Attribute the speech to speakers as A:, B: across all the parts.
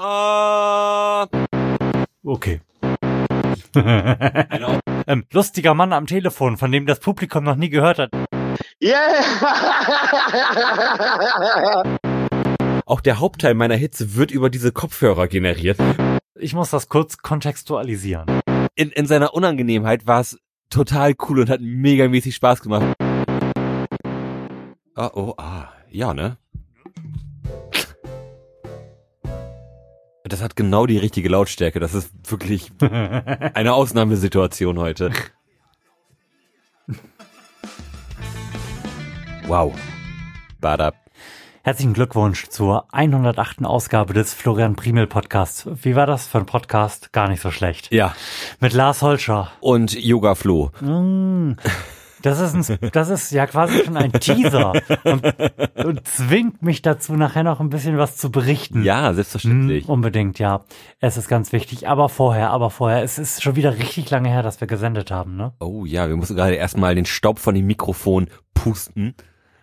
A: Ah.
B: Okay. ähm, lustiger Mann am Telefon, von dem das Publikum noch nie gehört hat.
C: Yeah!
A: Auch der Hauptteil meiner Hitze wird über diese Kopfhörer generiert.
B: Ich muss das kurz kontextualisieren.
A: In, in seiner Unangenehmheit war es total cool und hat megamäßig Spaß gemacht. Oh, oh, ah, ja, ne? Das hat genau die richtige Lautstärke. Das ist wirklich eine Ausnahmesituation heute. Wow. Badab.
B: Herzlichen Glückwunsch zur 108. Ausgabe des Florian Primel Podcasts. Wie war das für ein Podcast? Gar nicht so schlecht.
A: Ja.
B: Mit Lars Holscher.
A: Und Yoga Flo.
B: Mm, Das ist, ein, das ist ja quasi schon ein Teaser und, und zwingt mich dazu, nachher noch ein bisschen was zu berichten.
A: Ja, selbstverständlich.
B: Mm, unbedingt, ja. Es ist ganz wichtig. Aber vorher, aber vorher. Es ist schon wieder richtig lange her, dass wir gesendet haben, ne?
A: Oh ja, wir mussten gerade erstmal den Staub von dem Mikrofon pusten.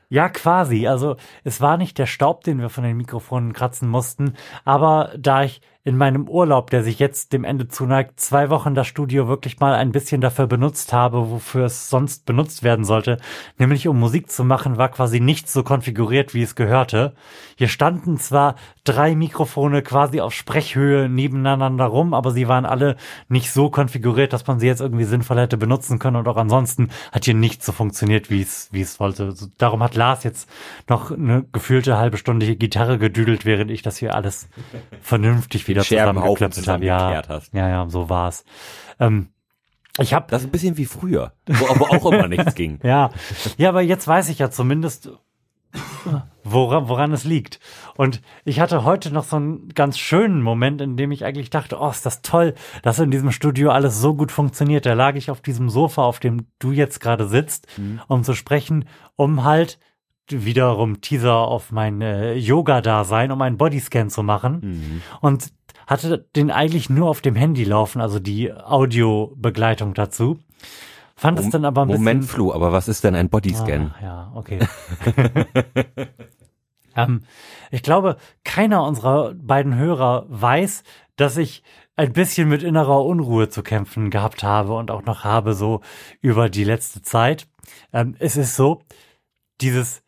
B: Ja, quasi. Also es war nicht der Staub, den wir von den Mikrofonen kratzen mussten, aber da ich in meinem Urlaub, der sich jetzt dem Ende zuneigt, zwei Wochen das Studio wirklich mal ein bisschen dafür benutzt habe, wofür es sonst benutzt werden sollte, nämlich um Musik zu machen, war quasi nicht so konfiguriert, wie es gehörte. Hier standen zwar drei Mikrofone quasi auf Sprechhöhe nebeneinander rum, aber sie waren alle nicht so konfiguriert, dass man sie jetzt irgendwie sinnvoll hätte benutzen können und auch ansonsten hat hier nicht so funktioniert, wie es, wie es wollte. Darum hat Lars jetzt noch eine gefühlte halbe Stunde Gitarre gedüdelt, während ich das hier alles vernünftig wieder zusammengeklöppelt habe. Ja,
A: hast.
B: ja, ja, so war's. Ähm, ich habe
A: Das ist ein bisschen wie früher, wo aber auch immer nichts ging.
B: ja, ja, aber jetzt weiß ich ja zumindest, woran, woran es liegt. Und ich hatte heute noch so einen ganz schönen Moment, in dem ich eigentlich dachte, oh, ist das toll, dass in diesem Studio alles so gut funktioniert. Da lag ich auf diesem Sofa, auf dem du jetzt gerade sitzt, um zu sprechen, um halt wiederum Teaser auf mein äh, Yoga-Dasein, um einen Bodyscan zu machen. Und hatte den eigentlich nur auf dem Handy laufen, also die Audiobegleitung dazu. Fand es dann aber ein
A: Moment,
B: bisschen
A: Flu, aber was ist denn ein Bodyscan?
B: Ah, ja, okay. ähm, ich glaube, keiner unserer beiden Hörer weiß, dass ich ein bisschen mit innerer Unruhe zu kämpfen gehabt habe und auch noch habe, so über die letzte Zeit. Ähm, es ist so, dieses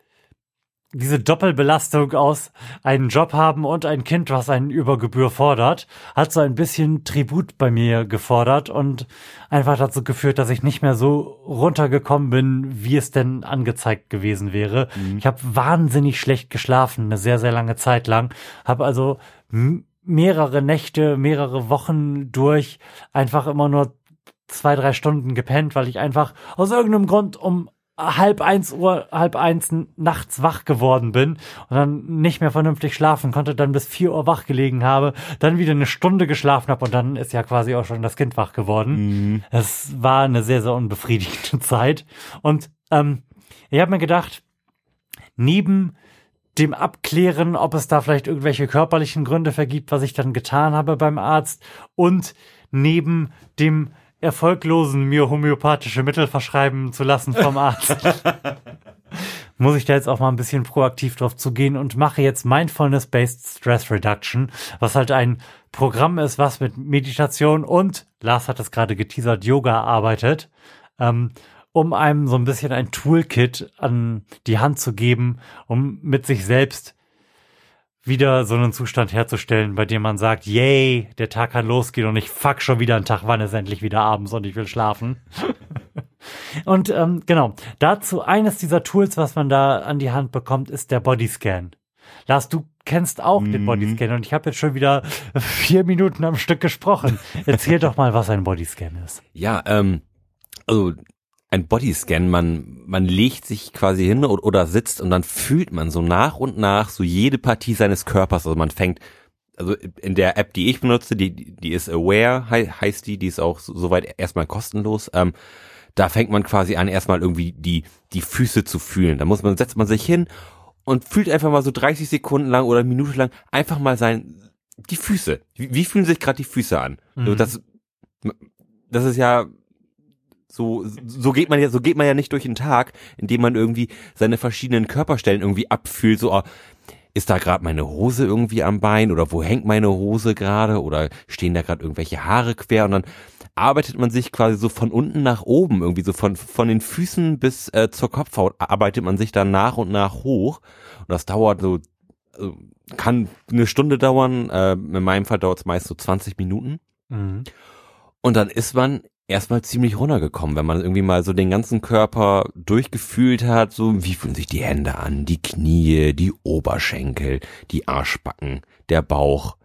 B: diese Doppelbelastung aus einen Job haben und ein Kind, was einen über Gebühr fordert, hat so ein bisschen Tribut bei mir gefordert und einfach dazu geführt, dass ich nicht mehr so runtergekommen bin, wie es denn angezeigt gewesen wäre. Ich habe wahnsinnig schlecht geschlafen, eine sehr, sehr lange Zeit lang. Habe also mehrere Nächte, mehrere Wochen durch einfach immer nur zwei, drei Stunden gepennt, weil ich einfach aus irgendeinem Grund um halb eins Uhr, halb eins nachts wach geworden bin und dann nicht mehr vernünftig schlafen konnte, dann bis vier Uhr wach gelegen habe, dann wieder eine Stunde geschlafen habe und dann ist ja quasi auch schon das Kind wach geworden. Es war eine sehr, sehr unbefriedigende Zeit. Und ähm, ich habe mir gedacht, neben dem Abklären, ob es da vielleicht irgendwelche körperlichen Gründe vergibt, was ich dann getan habe beim Arzt und neben dem erfolglosen mir homöopathische Mittel verschreiben zu lassen vom Arzt. Muss ich da jetzt auch mal ein bisschen proaktiv drauf zugehen und mache jetzt Mindfulness-Based Stress Reduction, was halt ein Programm ist, was mit Meditation und, Lars hat es gerade geteasert, Yoga arbeitet, ähm, um einem so ein bisschen ein Toolkit an die Hand zu geben, um mit sich selbst wieder so einen Zustand herzustellen, bei dem man sagt, yay, der Tag kann losgehen und ich fuck schon wieder einen Tag, wann ist endlich wieder abends und ich will schlafen. und ähm, genau, dazu eines dieser Tools, was man da an die Hand bekommt, ist der Bodyscan. Lars, du kennst auch den Bodyscan und ich habe jetzt schon wieder vier Minuten am Stück gesprochen. Erzähl doch mal, was ein Bodyscan ist.
A: Ja, ähm, also ein Bodyscan, man, man legt sich quasi hin oder, oder sitzt und dann fühlt man so nach und nach so jede Partie seines Körpers. Also man fängt, also in der App, die ich benutze, die, die ist Aware, hei- heißt die, die ist auch so- soweit erstmal kostenlos. Ähm, da fängt man quasi an, erstmal irgendwie die, die Füße zu fühlen. Da muss man, setzt man sich hin und fühlt einfach mal so 30 Sekunden lang oder eine Minute lang einfach mal sein, die Füße. Wie, wie fühlen sich gerade die Füße an? So, das, das ist ja, so, so geht man ja, so geht man ja nicht durch den Tag, indem man irgendwie seine verschiedenen Körperstellen irgendwie abfühlt, so, oh, ist da gerade meine Hose irgendwie am Bein oder wo hängt meine Hose gerade oder stehen da gerade irgendwelche Haare quer und dann arbeitet man sich quasi so von unten nach oben, irgendwie so von, von den Füßen bis äh, zur Kopfhaut arbeitet man sich dann nach und nach hoch. Und das dauert so, also kann eine Stunde dauern, äh, in meinem Fall dauert es meist so 20 Minuten.
B: Mhm.
A: Und dann ist man erstmal ziemlich runtergekommen, wenn man irgendwie mal so den ganzen Körper durchgefühlt hat, so wie fühlen sich die Hände an, die Knie, die Oberschenkel, die Arschbacken, der Bauch,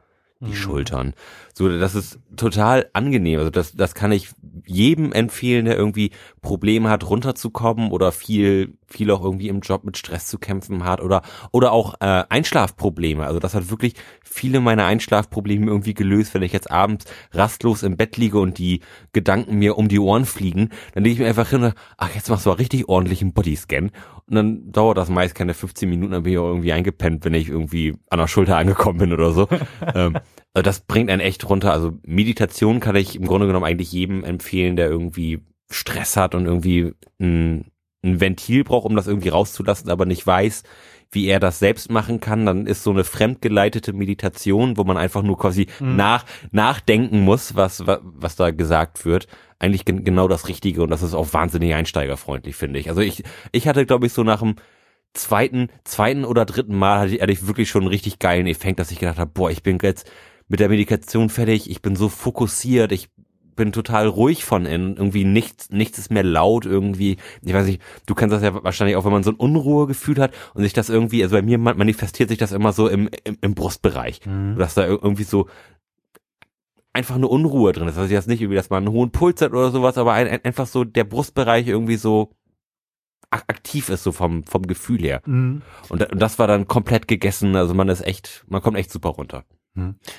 A: die
B: Mhm.
A: Schultern. So, das ist total angenehm. Also das, das kann ich jedem empfehlen, der irgendwie Probleme hat, runterzukommen oder viel, viel auch irgendwie im Job mit Stress zu kämpfen hat oder, oder auch äh, Einschlafprobleme. Also das hat wirklich viele meiner Einschlafprobleme irgendwie gelöst, wenn ich jetzt abends rastlos im Bett liege und die Gedanken mir um die Ohren fliegen, dann lege ich mir einfach hin, und, ach, jetzt machst du mal richtig ordentlich einen Bodyscan. Und dann dauert das meist keine 15 Minuten, dann bin ich auch irgendwie eingepennt, wenn ich irgendwie an der Schulter angekommen bin oder so. ähm, also das bringt einen echt runter. Also Meditation kann ich im Grunde genommen eigentlich jedem empfehlen, der irgendwie Stress hat und irgendwie ein, ein Ventil braucht, um das irgendwie rauszulassen, aber nicht weiß, wie er das selbst machen kann. Dann ist so eine fremdgeleitete Meditation, wo man einfach nur quasi
B: Mhm.
A: nach, nachdenken muss, was, was, da gesagt wird. Eigentlich gen genau das Richtige und das ist auch wahnsinnig einsteigerfreundlich, finde ich. Also ich, ich hatte, glaube ich, so nach dem zweiten, zweiten oder dritten Mal hatte ich, hatte ich wirklich schon einen richtig geilen Effekt, dass ich gedacht habe, boah, ich bin jetzt mit der Medikation fertig, ich bin so fokussiert, ich bin total ruhig von innen, irgendwie nichts, nichts ist mehr laut irgendwie. Ich weiß nicht, du kennst das ja wahrscheinlich auch, wenn man so ein Unruhegefühl hat und sich das irgendwie, also bei mir man- manifestiert sich das immer so im, im, im Brustbereich,
B: Mhm.
A: dass da irgendwie so einfach eine Unruhe drin ist. Also jetzt nicht irgendwie, dass man einen hohen Puls hat oder sowas, aber ein, ein, einfach so der Brustbereich irgendwie so ak- aktiv ist, so vom, vom Gefühl her.
B: Mhm.
A: Und, und das war dann komplett gegessen, also man ist echt, man kommt echt super runter.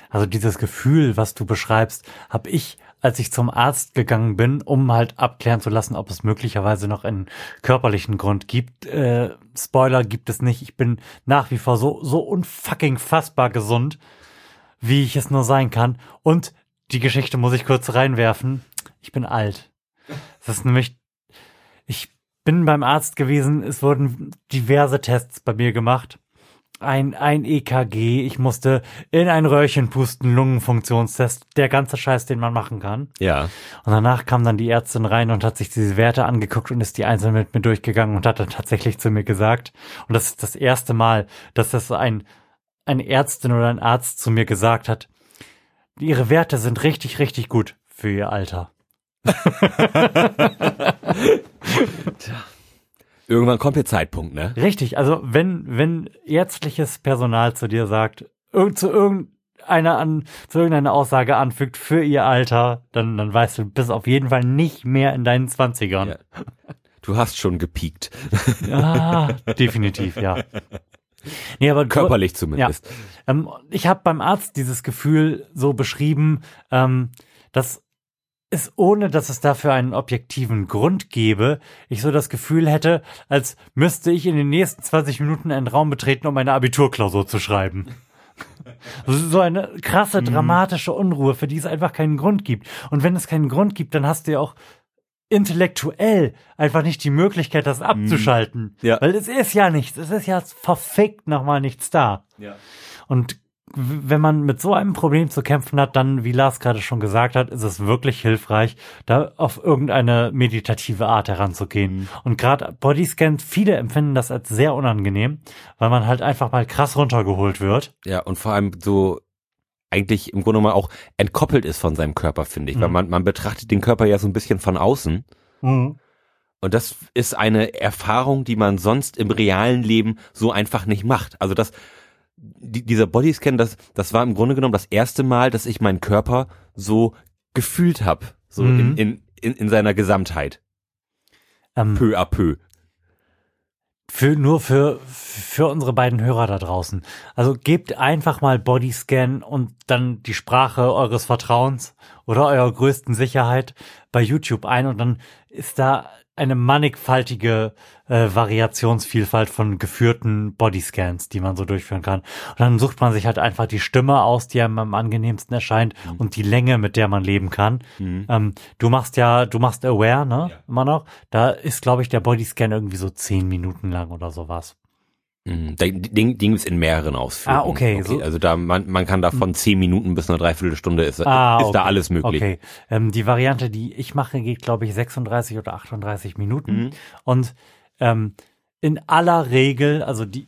B: Also dieses Gefühl, was du beschreibst, habe ich, als ich zum Arzt gegangen bin, um halt abklären zu lassen, ob es möglicherweise noch einen körperlichen Grund gibt. Äh, Spoiler gibt es nicht. Ich bin nach wie vor so so unfucking fassbar gesund, wie ich es nur sein kann. Und die Geschichte muss ich kurz reinwerfen. Ich bin alt. Das ist nämlich, ich bin beim Arzt gewesen. Es wurden diverse Tests bei mir gemacht ein, ein EKG, ich musste in ein Röhrchen pusten, Lungenfunktionstest, der ganze Scheiß, den man machen kann.
A: Ja.
B: Und danach kam dann die Ärztin rein und hat sich diese Werte angeguckt und ist die einzeln mit mir durchgegangen und hat dann tatsächlich zu mir gesagt, und das ist das erste Mal, dass das ein, eine Ärztin oder ein Arzt zu mir gesagt hat, ihre Werte sind richtig, richtig gut für ihr Alter.
A: Irgendwann kommt der Zeitpunkt, ne?
B: Richtig, also wenn, wenn ärztliches Personal zu dir sagt, irgend, zu irgendeiner an, zu irgendeiner Aussage anfügt für ihr Alter, dann, dann weißt du, bist auf jeden Fall nicht mehr in deinen Zwanzigern.
A: Ja. Du hast schon gepiekt.
B: Ja, definitiv, ja. Nee, aber
A: Körperlich zumindest.
B: Ähm, ich habe beim Arzt dieses Gefühl so beschrieben, ähm, dass es ohne, dass es dafür einen objektiven Grund gäbe, ich so das Gefühl hätte, als müsste ich in den nächsten 20 Minuten einen Raum betreten, um eine Abiturklausur zu schreiben. So eine krasse, dramatische Unruhe, für die es einfach keinen Grund gibt. Und wenn es keinen Grund gibt, dann hast du ja auch intellektuell einfach nicht die Möglichkeit, das abzuschalten.
A: Ja.
B: Weil es ist ja nichts. Es ist ja verfickt nochmal nichts da.
A: Ja.
B: Und wenn man mit so einem Problem zu kämpfen hat, dann, wie Lars gerade schon gesagt hat, ist es wirklich hilfreich, da auf irgendeine meditative Art heranzugehen. Und gerade Bodyscan, viele empfinden das als sehr unangenehm, weil man halt einfach mal krass runtergeholt wird.
A: Ja, und vor allem so eigentlich im Grunde mal auch entkoppelt ist von seinem Körper, finde ich. Weil
B: Mhm.
A: man, man betrachtet den Körper ja so ein bisschen von außen. Und das ist eine Erfahrung, die man sonst im realen Leben so einfach nicht macht. Also das, die, dieser Bodyscan, das, das war im Grunde genommen das erste Mal, dass ich meinen Körper so gefühlt habe. So
B: Mhm.
A: in, in, in, in seiner Gesamtheit.
B: Ähm,
A: Peu à peu.
B: Für, nur für, für unsere beiden Hörer da draußen. Also gebt einfach mal Bodyscan und dann die Sprache eures Vertrauens oder eurer größten Sicherheit bei YouTube ein und dann ist da eine mannigfaltige äh, Variationsvielfalt von geführten Bodyscans, die man so durchführen kann. Und dann sucht man sich halt einfach die Stimme aus, die einem am angenehmsten erscheint und die Länge, mit der man leben kann.
A: Mhm.
B: Ähm, du machst ja, du machst Aware, ne?
A: Ja.
B: Immer noch. Da ist, glaube ich, der Bodyscan irgendwie so zehn Minuten lang oder sowas.
A: Mhm. Den, den, den gibt's in mehreren Ausführungen.
B: Ah, okay, so-
A: Also da man, man kann da von zehn Minuten bis eine Dreiviertelstunde ist,
B: Ah,
A: ist da
B: okay.
A: alles möglich.
B: Okay. Ähm, die Variante, die ich mache, geht, glaube ich, 36 oder 38 Minuten.
A: Mhm.
B: Und ähm, in aller Regel, also die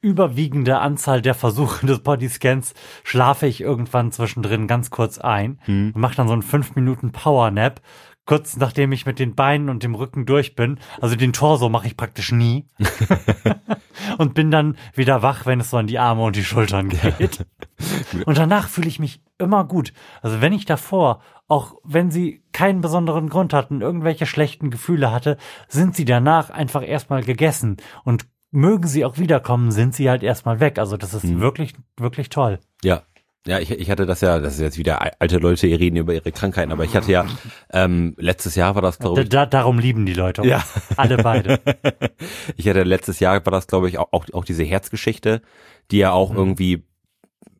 B: überwiegende Anzahl der Versuche des Bodyscans, schlafe ich irgendwann zwischendrin ganz kurz ein
A: Mhm.
B: und mache dann so einen 5 Minuten Powernap. Kurz nachdem ich mit den Beinen und dem Rücken durch bin, also den Torso mache ich praktisch nie und bin dann wieder wach, wenn es so an die Arme und die Schultern geht. Und danach fühle ich mich immer gut. Also wenn ich davor, auch wenn sie keinen besonderen Grund hatten, irgendwelche schlechten Gefühle hatte, sind sie danach einfach erstmal gegessen. Und mögen sie auch wiederkommen, sind sie halt erstmal weg. Also das ist
A: Mhm.
B: wirklich, wirklich toll.
A: Ja. Ja, ich, ich hatte das ja, das ist jetzt wieder al- alte Leute, die reden über ihre Krankheiten, aber ich hatte ja, ähm, letztes Jahr war das, glaube ich,
B: da, darum lieben die Leute uns.
A: Ja.
B: Alle beide.
A: ich hatte letztes Jahr war das, glaube ich, auch, auch, auch diese Herzgeschichte, die ja
B: Mhm.
A: auch irgendwie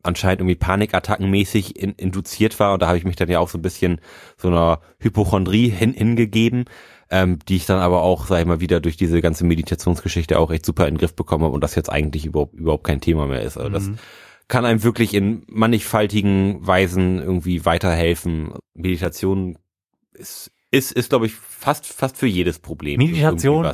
A: anscheinend irgendwie Panikattackenmäßig in, induziert war und da habe ich mich dann ja auch so ein bisschen so einer Hypochondrie hin, hingegeben, ähm, die ich dann aber auch, sag ich mal, wieder durch diese ganze Meditationsgeschichte auch echt super in den Griff bekommen habe und das jetzt eigentlich überhaupt, überhaupt kein Thema mehr ist. Also das
B: Mhm.
A: Kann einem wirklich in mannigfaltigen Weisen irgendwie weiterhelfen. Meditation ist, ist, ist glaube ich, fast, fast für jedes Problem.
B: Meditation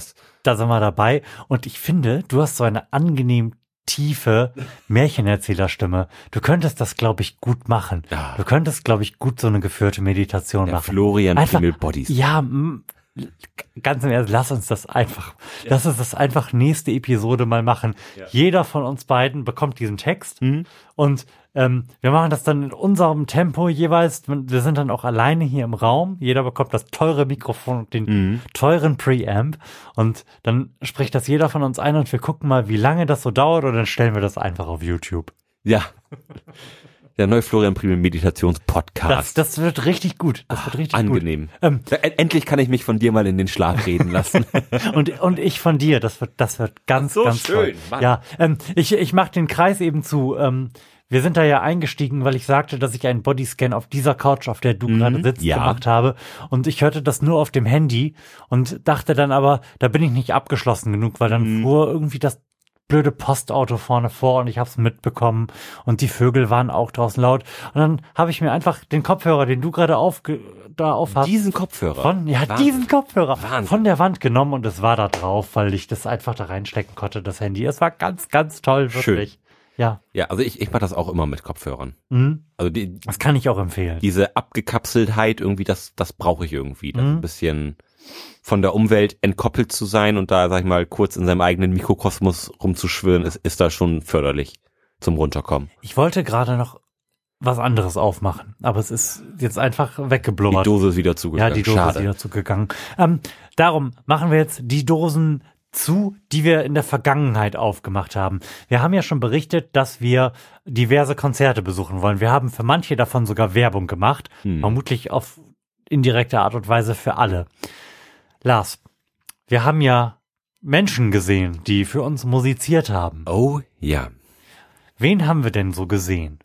B: da sind wir dabei. Und ich finde, du hast so eine angenehm tiefe Märchenerzählerstimme. Du könntest das, glaube ich, gut machen.
A: Ja.
B: Du könntest, glaube ich, gut so eine geführte Meditation
A: Der
B: machen.
A: Florian
B: Einfach-
A: Bodies.
B: Ja, ganz im Ernst, lass uns das einfach, lass uns das einfach nächste Episode mal machen. Jeder von uns beiden bekommt diesen Text
A: Mhm.
B: und ähm, wir machen das dann in unserem Tempo jeweils. Wir sind dann auch alleine hier im Raum. Jeder bekommt das teure Mikrofon und den
A: Mhm.
B: teuren Preamp und dann spricht das jeder von uns ein und wir gucken mal, wie lange das so dauert und dann stellen wir das einfach auf YouTube.
A: Ja. Der neue Florian Primel Meditations
B: Das,
A: Podcast.
B: das wird richtig gut. Das wird richtig gut.
A: Angenehm.
B: Ähm,
A: Endlich kann ich mich von dir mal in den Schlaf reden lassen.
B: Und, und ich von dir, das wird, das wird ganz,
A: so,
B: ganz
A: schön,
B: toll.
A: Mann.
B: Ja, ähm, ich, ich mache den Kreis eben zu. Ähm, wir sind da ja eingestiegen, weil ich sagte, dass ich einen Bodyscan auf dieser Couch, auf der du gerade sitzt,
A: Mhm. ja.
B: gemacht habe. Und ich hörte das nur auf dem Handy und dachte dann aber, da bin ich nicht abgeschlossen genug, weil dann
A: Mhm.
B: fuhr irgendwie das blöde Postauto vorne vor und ich habe es mitbekommen und die Vögel waren auch draußen laut. Und dann habe ich mir einfach den Kopfhörer, den du gerade aufge da auf hast,
A: Diesen Kopfhörer.
B: von, ja,
A: Wahnsinn.
B: diesen Kopfhörer
A: Wahnsinn.
B: von der Wand genommen und es war da drauf, weil ich das einfach da reinstecken konnte, das Handy. Es war ganz, ganz toll, wirklich. Ja,
A: Ja, also ich, ich mache das auch immer mit Kopfhörern.
B: mhm.
A: Also die,
B: das kann ich auch empfehlen.
A: diese Abgekapseltheit irgendwie, das, das brauche ich irgendwie. Das
B: Mhm.
A: ein bisschen von der Umwelt entkoppelt zu sein und da, sag ich mal, kurz in seinem eigenen Mikrokosmos rumzuschwirren, ist, ist da schon förderlich zum Runterkommen.
B: Ich wollte gerade noch was anderes aufmachen, aber es ist jetzt einfach
A: Die
B: weggeblubbert.
A: Dose ist wieder
B: ja,
A: zugegangen.
B: die Dose
A: Schade.
B: ist wieder zugegangen. Ähm, darum machen wir jetzt die Dosen zu, die wir in der Vergangenheit aufgemacht haben. Wir haben ja schon berichtet, dass wir diverse Konzerte besuchen wollen. Wir haben für manche davon sogar Werbung gemacht,
A: Hm.
B: vermutlich auf indirekte Art und Weise für alle. Lars, wir haben ja Menschen gesehen, die für uns musiziert haben.
A: Oh ja.
B: Wen haben wir denn so gesehen?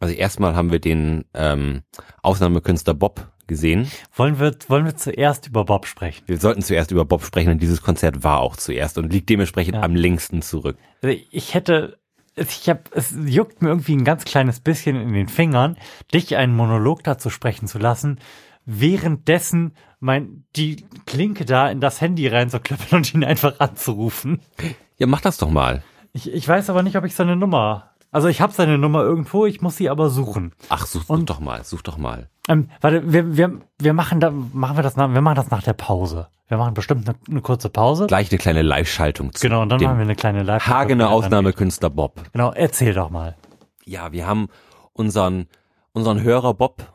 A: Also erstmal haben wir den ähm, Ausnahmekünstler Bob gesehen.
B: Wollen wir, wollen wir zuerst über Bob sprechen?
A: Wir sollten zuerst über Bob sprechen, denn dieses Konzert war auch zuerst und liegt dementsprechend
B: Ja.
A: am längsten zurück.
B: Also Ich hätte, ich hab, es juckt mir irgendwie ein ganz kleines bisschen in den Fingern, dich einen Monolog dazu sprechen zu lassen, währenddessen mein, die Klinke da in das Handy reinzuklöppeln und ihn einfach anzurufen.
A: Ja, mach das doch mal.
B: Ich, ich weiß aber nicht, ob ich seine Nummer, also ich habe seine Nummer irgendwo, ich muss sie aber suchen.
A: Ach, such,
B: Und-
A: doch mal, such doch mal.
B: Ähm, warte, wir, wir, wir machen da, machen wir das nach, wir machen das nach der Pause. Wir machen bestimmt eine, eine kurze Pause.
A: Gleich eine kleine Live-Schaltung zu
B: Genau, und dann machen wir eine kleine live
A: Hagener Ausnahmekünstler Bob.
B: Genau, erzähl doch mal.
A: Ja, wir haben unseren, unseren Hörer Bob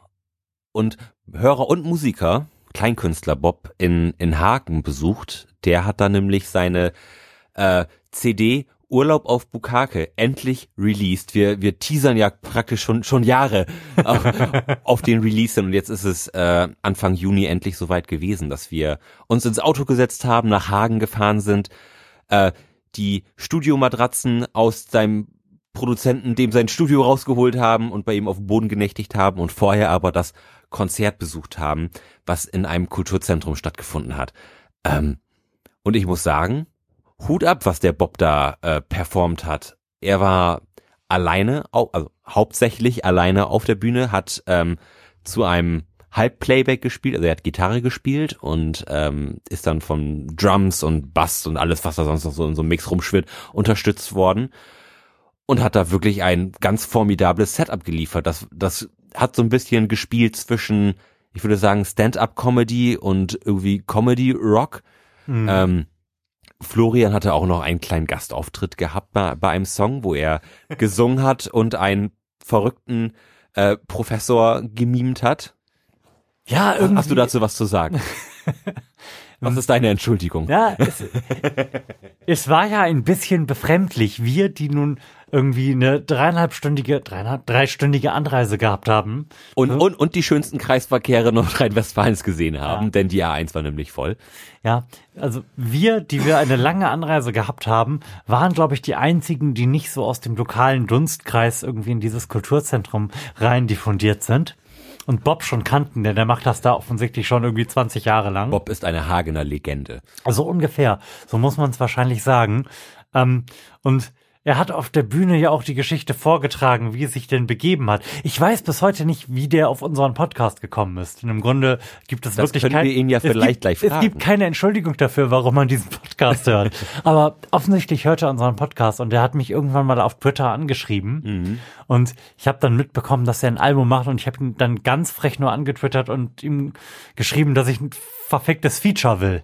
A: und Hörer und Musiker, Kleinkünstler Bob, in, in Hagen besucht. Der hat da nämlich seine äh, CD Urlaub auf Bukake endlich released. Wir, wir teasern ja praktisch schon, schon Jahre auf, auf den Release und jetzt ist es äh, Anfang Juni endlich soweit gewesen, dass wir uns ins Auto gesetzt haben, nach Hagen gefahren sind, äh, die Studiomatratzen aus seinem Produzenten, dem sein Studio rausgeholt haben und bei ihm auf dem Boden genächtigt haben und vorher aber das Konzert besucht haben, was in einem Kulturzentrum stattgefunden hat. Ähm, und ich muss sagen, Hut ab, was der Bob da äh, performt hat. Er war alleine, also hauptsächlich alleine auf der Bühne, hat ähm, zu einem Halbplayback gespielt, also er hat Gitarre gespielt und ähm, ist dann von Drums und Bass und alles, was da sonst noch so in so einem Mix rumschwirrt, unterstützt worden und hat da wirklich ein ganz formidables Setup geliefert. Das, das hat so ein bisschen gespielt zwischen, ich würde sagen, Stand-up-Comedy und irgendwie Comedy-Rock. Mhm. Ähm, Florian hatte auch noch einen kleinen Gastauftritt gehabt bei, bei einem Song, wo er gesungen hat und einen verrückten äh, Professor gemimt hat.
B: Ja, irgendwie.
A: Hast du dazu was zu sagen? Was ist deine Entschuldigung?
B: Ja, es, es war ja ein bisschen befremdlich. Wir, die nun irgendwie eine dreieinhalbstündige, dreieinhalb, dreistündige Anreise gehabt haben.
A: Und, und, und die schönsten Kreisverkehre Nordrhein-Westfalens gesehen haben, ja. denn die A1 war nämlich voll.
B: Ja, also wir, die wir eine lange Anreise gehabt haben, waren, glaube ich, die einzigen, die nicht so aus dem lokalen Dunstkreis irgendwie in dieses Kulturzentrum rein diffundiert sind und Bob schon kannten, denn der macht das da offensichtlich schon irgendwie 20 Jahre lang.
A: Bob ist eine Hagener Legende.
B: Also ungefähr, so muss man es wahrscheinlich sagen. Ähm, und er hat auf der Bühne ja auch die Geschichte vorgetragen, wie es sich denn begeben hat. Ich weiß bis heute nicht, wie der auf unseren Podcast gekommen ist. Und im Grunde gibt es
A: das
B: wirklich
A: können
B: kein,
A: wir ihn ja vielleicht
B: gibt,
A: gleich fragen.
B: Es gibt keine Entschuldigung dafür, warum man diesen Podcast hört. Aber offensichtlich hört er unseren Podcast und der hat mich irgendwann mal auf Twitter angeschrieben. Mhm. Und ich habe dann mitbekommen, dass er ein Album macht und ich habe ihn dann ganz frech nur angetwittert und ihm geschrieben, dass ich ein verficktes Feature will.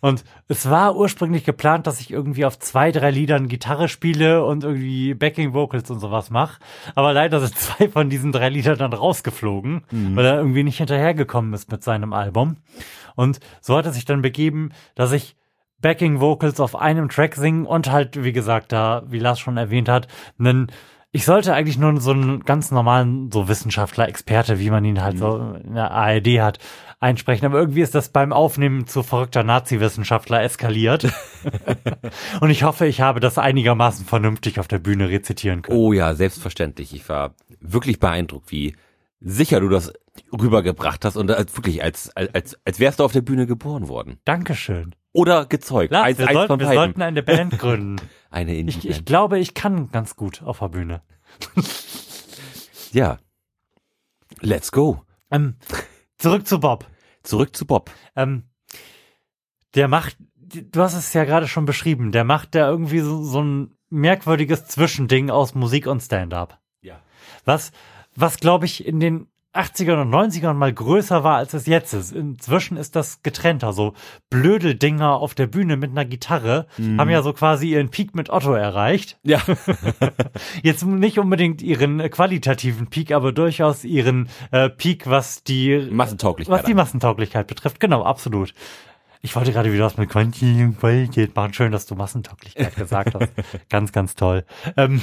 B: Und es war ursprünglich geplant, dass ich irgendwie auf zwei, drei Liedern Gitarre spiele und irgendwie Backing Vocals und sowas mache. Aber leider sind zwei von diesen drei Liedern dann rausgeflogen, mhm. weil er irgendwie nicht hinterhergekommen ist mit seinem Album. Und so hat es sich dann begeben, dass ich Backing Vocals auf einem Track singen und halt, wie gesagt, da, wie Lars schon erwähnt hat, einen ich sollte eigentlich nur so einen ganz normalen so Wissenschaftler, Experte, wie man ihn halt mhm. so in der ARD hat, einsprechen. Aber irgendwie ist das beim Aufnehmen zu verrückter Nazi-Wissenschaftler eskaliert. und ich hoffe, ich habe das einigermaßen vernünftig auf der Bühne rezitieren können.
A: Oh ja, selbstverständlich. Ich war wirklich beeindruckt, wie sicher du das rübergebracht hast und als, wirklich als, als, als wärst du auf der Bühne geboren worden.
B: Dankeschön.
A: Oder gezeugt.
B: Lars, eins, wir, eins sollten, wir sollten eine Band gründen.
A: eine
B: Indie-Band. Ich, ich glaube, ich kann ganz gut auf der Bühne.
A: ja. Let's go.
B: Ähm, Zurück zu Bob.
A: Zurück zu Bob.
B: Ähm, der macht, du hast es ja gerade schon beschrieben, der macht da irgendwie so, so ein merkwürdiges Zwischending aus Musik und Stand-up.
A: Ja.
B: Was, was glaube ich in den 80ern und 90ern mal größer war, als es jetzt ist. Inzwischen ist das getrennter. So Blödeldinger auf der Bühne mit einer Gitarre mhm. haben ja so quasi ihren Peak mit Otto erreicht.
A: Ja.
B: jetzt nicht unbedingt ihren qualitativen Peak, aber durchaus ihren äh, Peak, was die
A: Massentauglichkeit,
B: was die Massentauglichkeit betrifft. Genau, absolut. Ich wollte gerade wieder was mit Qualität machen. Schön, dass du Massentauglichkeit gesagt hast. ganz, ganz toll. Ähm,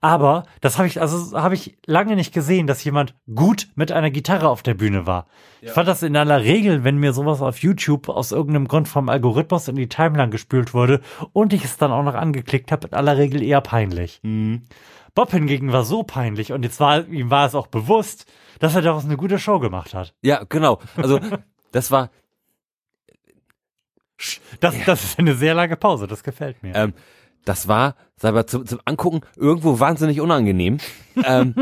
B: aber das habe ich, also habe ich lange nicht gesehen, dass jemand gut mit einer Gitarre auf der Bühne war. Ja. Ich fand das in aller Regel, wenn mir sowas auf YouTube aus irgendeinem Grund vom Algorithmus in die Timeline gespült wurde und ich es dann auch noch angeklickt habe, in aller Regel eher peinlich. Mhm. Bob hingegen war so peinlich und jetzt war ihm war es auch bewusst, dass er daraus eine gute Show gemacht hat.
A: Ja, genau. Also das war
B: das, das ist eine sehr lange Pause, das gefällt mir.
A: Ähm, das war, sag mal, zum, zum Angucken irgendwo wahnsinnig unangenehm. ähm,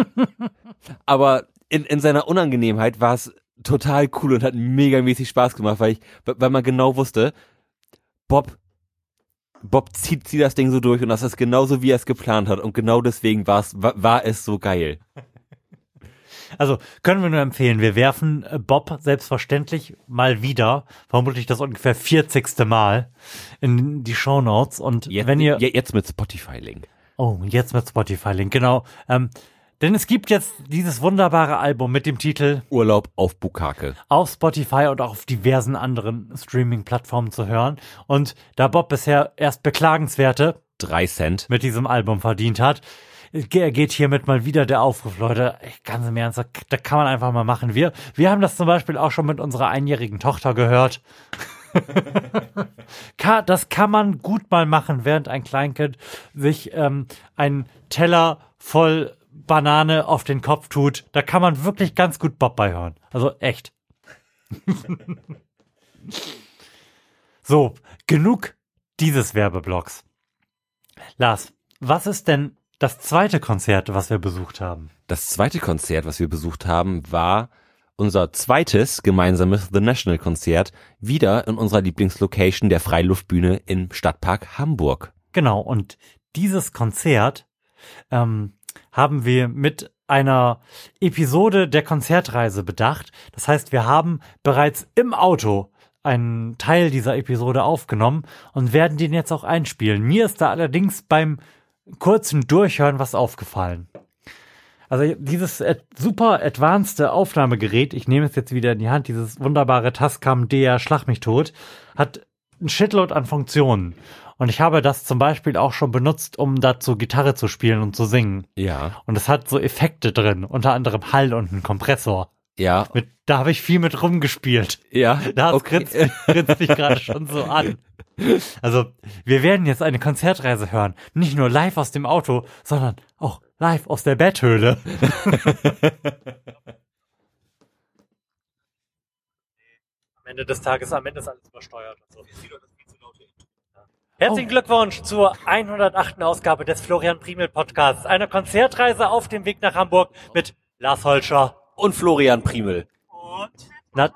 A: aber in, in seiner Unangenehmheit war es total cool und hat megamäßig Spaß gemacht, weil ich, weil man genau wusste, Bob, Bob zieht, zieht das Ding so durch und das ist genauso, wie er es geplant hat und genau deswegen war es, war, war es so geil.
B: Also können wir nur empfehlen, wir werfen äh, Bob selbstverständlich mal wieder, vermutlich das ungefähr 40. Mal in die Show Notes und
A: jetzt,
B: wenn ihr
A: jetzt mit Spotify Link.
B: Oh, jetzt mit Spotify Link, genau. Ähm, denn es gibt jetzt dieses wunderbare Album mit dem Titel
A: Urlaub auf Bukake.
B: Auf Spotify und auch auf diversen anderen Streaming-Plattformen zu hören. Und da Bob bisher erst beklagenswerte
A: drei Cent
B: mit diesem Album verdient hat, geht hiermit mal wieder der Aufruf, Leute, ganz im Ernst, da kann man einfach mal machen. Wir, wir haben das zum Beispiel auch schon mit unserer einjährigen Tochter gehört. das kann man gut mal machen, während ein Kleinkind sich ähm, einen Teller voll Banane auf den Kopf tut. Da kann man wirklich ganz gut Bob bei hören. Also echt. so, genug dieses Werbeblocks. Lars, was ist denn das zweite Konzert, was wir besucht haben?
A: Das zweite Konzert, was wir besucht haben, war unser zweites gemeinsames The National Konzert, wieder in unserer Lieblingslocation der Freiluftbühne im Stadtpark Hamburg.
B: Genau, und dieses Konzert ähm, haben wir mit einer Episode der Konzertreise bedacht. Das heißt, wir haben bereits im Auto einen Teil dieser Episode aufgenommen und werden den jetzt auch einspielen. Mir ist da allerdings beim kurzen Durchhören was aufgefallen. Also dieses super advanced Aufnahmegerät, ich nehme es jetzt wieder in die Hand, dieses wunderbare Tascam DR Schlag mich tot, hat ein Shitload an Funktionen. Und ich habe das zum Beispiel auch schon benutzt, um dazu Gitarre zu spielen und zu singen.
A: Ja.
B: Und es hat so Effekte drin, unter anderem Hall und einen Kompressor.
A: Ja.
B: Mit, da habe ich viel mit rumgespielt.
A: Ja.
B: Da
A: okay.
B: grinst, grinst mich gerade schon so an. Also, wir werden jetzt eine Konzertreise hören. Nicht nur live aus dem Auto, sondern auch live aus der Betthöhle. am Ende des Tages, am Ende ist alles übersteuert und so. Herzlichen Glückwunsch zur 108. Ausgabe des Florian Primel Podcasts. Eine Konzertreise auf dem Weg nach Hamburg mit Lars Holscher.
A: Und Florian Primel.
B: Na,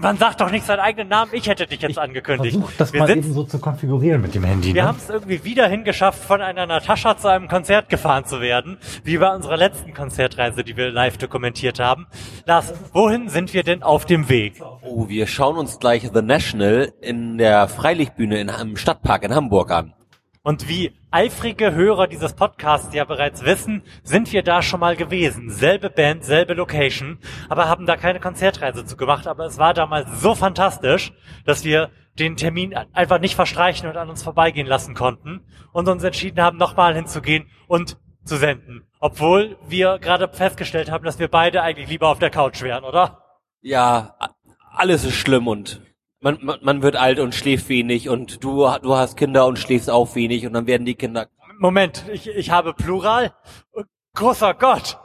B: man sagt doch nicht seinen eigenen Namen. Ich hätte dich jetzt angekündigt.
C: Versuch das
B: wir
C: mal
B: sind,
C: eben so zu konfigurieren mit dem Handy.
B: wir
C: ne?
B: haben es irgendwie wieder hingeschafft, von einer Natascha zu einem Konzert gefahren zu werden, wie bei unserer letzten Konzertreise, die wir live dokumentiert haben. Lars, wohin sind wir denn auf dem Weg?
A: Oh, wir schauen uns gleich The National in der Freilichtbühne in, im Stadtpark in Hamburg an.
B: Und wie eifrige Hörer dieses Podcasts ja bereits wissen, sind wir da schon mal gewesen. Selbe Band, selbe Location, aber haben da keine Konzertreise zu gemacht. Aber es war damals so fantastisch, dass wir den Termin einfach nicht verstreichen und an uns vorbeigehen lassen konnten und uns entschieden haben, nochmal hinzugehen und zu senden. Obwohl wir gerade festgestellt haben, dass wir beide eigentlich lieber auf der Couch wären, oder?
A: Ja, alles ist schlimm und man, man, man wird alt und schläft wenig und du, du hast Kinder und schläfst auch wenig und dann werden die Kinder.
B: Moment, ich, ich habe Plural. Großer Gott.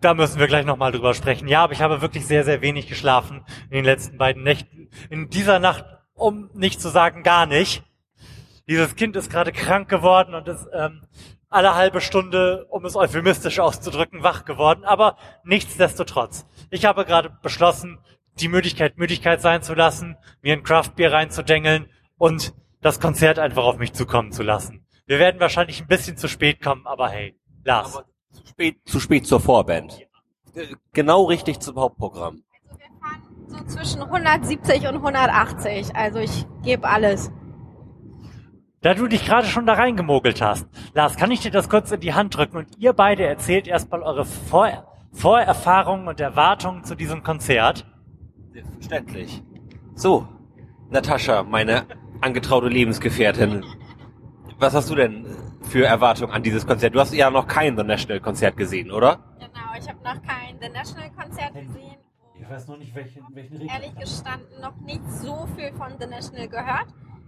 B: da müssen wir gleich nochmal drüber sprechen. Ja, aber ich habe wirklich sehr, sehr wenig geschlafen in den letzten beiden Nächten. In dieser Nacht, um nicht zu sagen gar nicht. Dieses Kind ist gerade krank geworden und ist ähm, alle halbe Stunde, um es euphemistisch auszudrücken, wach geworden. Aber nichtsdestotrotz. Ich habe gerade beschlossen, die Müdigkeit Müdigkeit sein zu lassen, mir ein Craftbier reinzudengeln und das Konzert einfach auf mich zukommen zu lassen. Wir werden wahrscheinlich ein bisschen zu spät kommen, aber hey, Lars.
A: Aber zu spät, zu spät zur Vorband. Äh, Genau richtig zum Hauptprogramm.
D: Also wir fahren so zwischen 170 und 180. Also ich gebe alles.
B: Da du dich gerade schon da reingemogelt hast, Lars, kann ich dir das kurz in die Hand drücken und ihr beide erzählt erstmal eure Vor Vorerfahrungen und Erwartungen zu diesem Konzert.
A: Selbstverständlich. So, Natascha, meine angetraute Lebensgefährtin. Was hast du denn für Erwartungen an dieses Konzert? Du hast ja noch kein The National Konzert gesehen, oder?
D: Genau, ich habe noch kein The National Konzert gesehen.
C: Ich weiß noch nicht, welchen, welchen
D: und Ehrlich gestanden noch nicht so viel von The National gehört,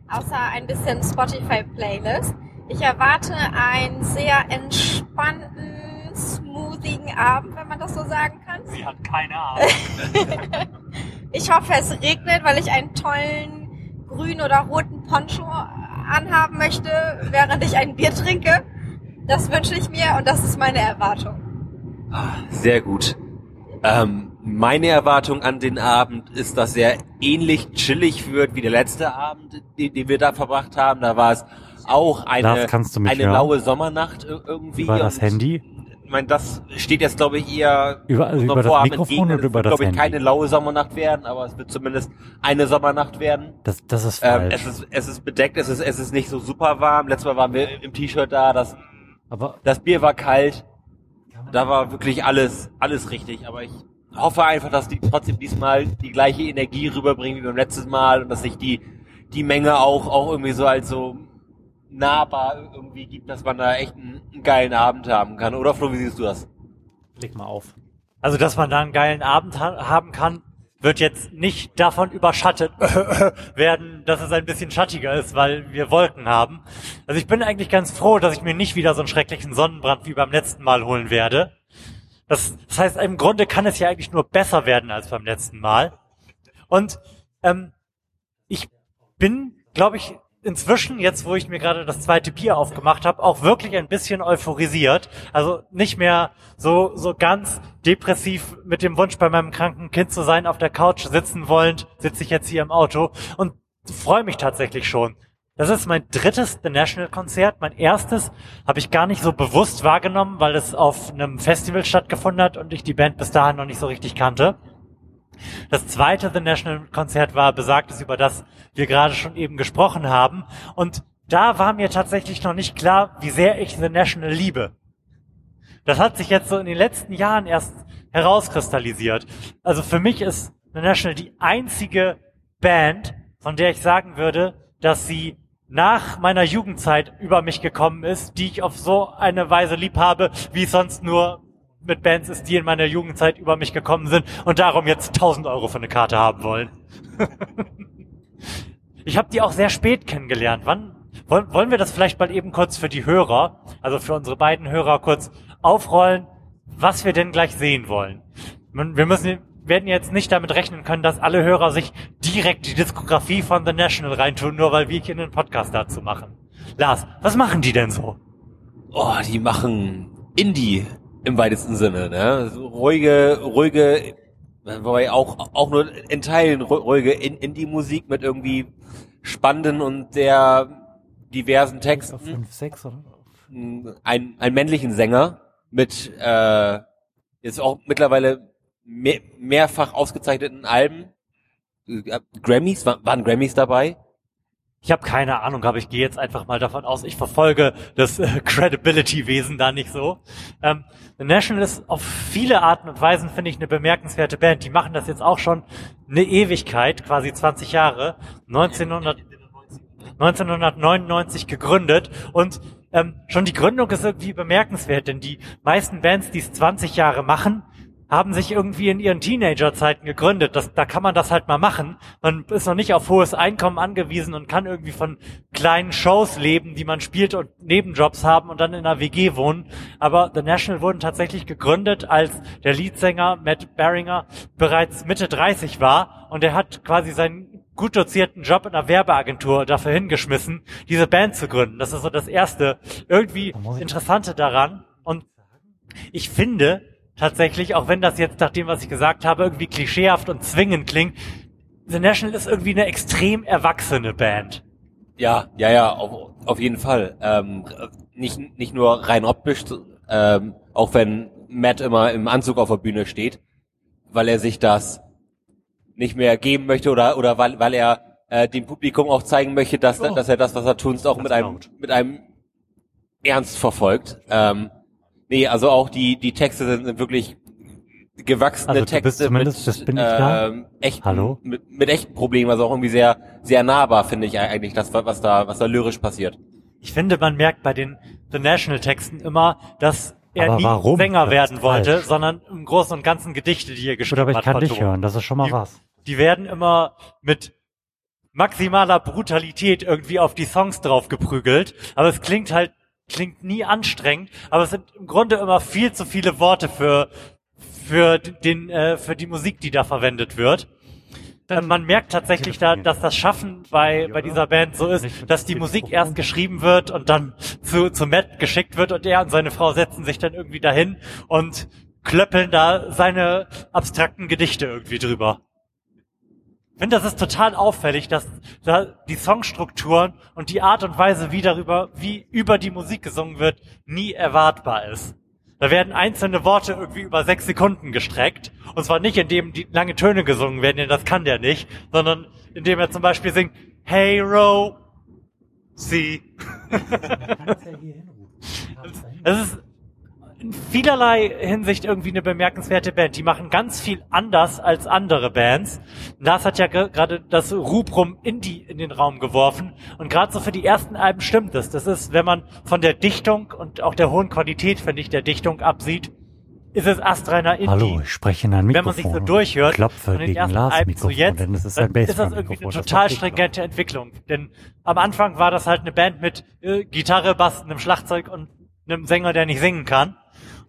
D: außer ein bisschen Spotify-Playlist. Ich erwarte einen sehr entspannten, smoothigen Abend, wenn man das so sagen kann.
B: Sie hat keine Ahnung.
D: Ich hoffe, es regnet, weil ich einen tollen grünen oder roten Poncho anhaben möchte, während ich ein Bier trinke. Das wünsche ich mir und das ist meine Erwartung.
A: Sehr gut. Ähm, meine Erwartung an den Abend ist, dass er ähnlich chillig wird wie der letzte Abend, den, den wir da verbracht haben. Da war es auch eine, eine
B: hören?
A: laue Sommernacht ir- irgendwie.
B: Über das Handy?
A: Ich meine, das steht jetzt, glaube ich, eher
B: Über, also über das Mikrofon
A: Es
B: über
A: wird,
B: das
A: glaube ich,
B: Handy?
A: keine laue Sommernacht werden, aber es wird zumindest eine Sommernacht werden.
B: Das, das ist
A: Ähm,
B: falsch.
A: es, ist, es ist bedeckt, es ist, es ist nicht so super warm. Letztes Mal waren wir im T-Shirt da, das,
B: aber
A: das Bier war kalt. Da war wirklich alles, alles richtig. Aber ich hoffe einfach, dass die trotzdem diesmal die gleiche Energie rüberbringen wie beim letzten Mal und dass sich die, die Menge auch, auch irgendwie so als so nahbar irgendwie gibt, dass man da echt einen, einen geilen Abend haben kann. Oder Flo, wie siehst du das?
B: leg mal auf. Also, dass man da einen geilen Abend ha haben kann, wird jetzt nicht davon überschattet werden, dass es ein bisschen schattiger ist, weil wir Wolken haben. Also ich bin eigentlich ganz froh, dass ich mir nicht wieder so einen schrecklichen Sonnenbrand wie beim letzten Mal holen werde. Das, das heißt, im Grunde kann es ja eigentlich nur besser werden als beim letzten Mal. Und ähm, ich bin, glaube ich, inzwischen, jetzt wo ich mir gerade das zweite Bier aufgemacht habe, auch wirklich ein bisschen euphorisiert. Also nicht mehr so, so ganz depressiv mit dem Wunsch, bei meinem kranken Kind zu sein, auf der Couch sitzen wollend, sitze ich jetzt hier im Auto und freue mich tatsächlich schon. Das ist mein drittes The National Konzert. Mein erstes habe ich gar nicht so bewusst wahrgenommen, weil es auf einem Festival stattgefunden hat und ich die Band bis dahin noch nicht so richtig kannte. Das zweite The National Konzert war besagtes, über das wir gerade schon eben gesprochen haben. Und da war mir tatsächlich noch nicht klar, wie sehr ich The National liebe. Das hat sich jetzt so in den letzten Jahren erst herauskristallisiert. Also für mich ist The National die einzige Band, von der ich sagen würde, dass sie nach meiner Jugendzeit über mich gekommen ist, die ich auf so eine Weise lieb habe, wie es sonst nur mit Bands ist, die in meiner Jugendzeit über mich gekommen sind und darum jetzt 1000 Euro für eine Karte haben wollen. ich habe die auch sehr spät kennengelernt. Wann wollen, wollen wir das vielleicht mal eben kurz für die Hörer, also für unsere beiden Hörer kurz aufrollen, was wir denn gleich sehen wollen? Wir müssen werden jetzt nicht damit rechnen können, dass alle Hörer sich direkt die Diskografie von The National reintun, nur weil wir hier einen Podcast dazu machen. Lars, was machen die denn so?
A: Oh, die machen Indie im weitesten Sinne, ne? So ruhige, ruhige, wobei auch, auch nur in Teilen ruhige Indie-Musik mit irgendwie spannenden und sehr diversen Texten.
B: Fünf, sechs, oder?
A: Ein, ein männlichen Sänger mit, äh, ist auch mittlerweile mehr, mehrfach ausgezeichneten Alben. Äh, Grammys, waren Grammys dabei?
B: Ich habe keine Ahnung, aber ich gehe jetzt einfach mal davon aus, ich verfolge das äh, Credibility-Wesen da nicht so. Ähm, The National ist auf viele Arten und Weisen, finde ich, eine bemerkenswerte Band. Die machen das jetzt auch schon eine Ewigkeit, quasi 20 Jahre. 1900, 1999 gegründet und ähm, schon die Gründung ist irgendwie bemerkenswert, denn die meisten Bands, die es 20 Jahre machen, haben sich irgendwie in ihren Teenagerzeiten gegründet. Das, da kann man das halt mal machen. Man ist noch nicht auf hohes Einkommen angewiesen und kann irgendwie von kleinen Shows leben, die man spielt und Nebenjobs haben und dann in einer WG wohnen. Aber The National wurden tatsächlich gegründet, als der Leadsänger Matt Beringer bereits Mitte 30 war und er hat quasi seinen gut dozierten Job in einer Werbeagentur dafür hingeschmissen, diese Band zu gründen. Das ist so das erste irgendwie Interessante daran. Und ich finde, tatsächlich, auch wenn das jetzt nach dem, was ich gesagt habe, irgendwie klischeehaft und zwingend klingt, The National ist irgendwie eine extrem erwachsene Band.
A: Ja, ja, ja, auf, auf jeden Fall. Ähm, nicht, nicht nur rein optisch, ähm, auch wenn Matt immer im Anzug auf der Bühne steht, weil er sich das nicht mehr geben möchte oder, oder weil, weil er äh, dem Publikum auch zeigen möchte, dass, oh. dass er das, was er tut, auch mit einem, mit einem Ernst verfolgt. Ähm, Nee, also auch die, die Texte sind, sind wirklich gewachsene also Texte mit,
B: äh,
A: echten, Hallo? Mit, mit echten Problemen, also auch irgendwie sehr, sehr nahbar, finde ich eigentlich, das, was da, was da lyrisch passiert.
B: Ich finde, man merkt bei den The National Texten immer, dass er aber nie warum? Sänger werden wollte, falsch. sondern im Großen und Ganzen Gedichte, die er geschrieben hat.
C: aber ich kann dich hören, das ist schon mal
B: die,
C: was.
B: Die werden immer mit maximaler Brutalität irgendwie auf die Songs drauf geprügelt, aber es klingt halt klingt nie anstrengend, aber es sind im Grunde immer viel zu viele Worte für für den äh, für die Musik, die da verwendet wird. Äh, man merkt tatsächlich da, dass das Schaffen bei bei dieser Band so ist, dass die Musik erst geschrieben wird und dann zu zu Matt geschickt wird und er und seine Frau setzen sich dann irgendwie dahin und klöppeln da seine abstrakten Gedichte irgendwie drüber. Ich finde, das ist total auffällig, dass da die Songstrukturen und die Art und Weise, wie darüber, wie über die Musik gesungen wird, nie erwartbar ist. Da werden einzelne Worte irgendwie über sechs Sekunden gestreckt. Und zwar nicht, indem die lange Töne gesungen werden, denn das kann der nicht, sondern indem er zum Beispiel singt, Hey Ro, see. Es ist in vielerlei Hinsicht irgendwie eine bemerkenswerte Band. Die machen ganz viel anders als andere Bands. Lars hat ja gerade das Rubrum Indie in den Raum geworfen. Und gerade so für die ersten Alben stimmt es. Das ist, wenn man von der Dichtung und auch der hohen Qualität, finde ich, der Dichtung absieht, ist es astreiner Indie.
C: Hallo, ich spreche in ein Mikrofon.
B: Wenn man sich so durchhört,
C: klopfe ersten Lars Alben zu jetzt,
B: ist, es ein ist das irgendwie eine total stringente Entwicklung. Denn am Anfang war das halt eine Band mit äh, Gitarre, Bass, einem Schlagzeug und einem Sänger, der nicht singen kann.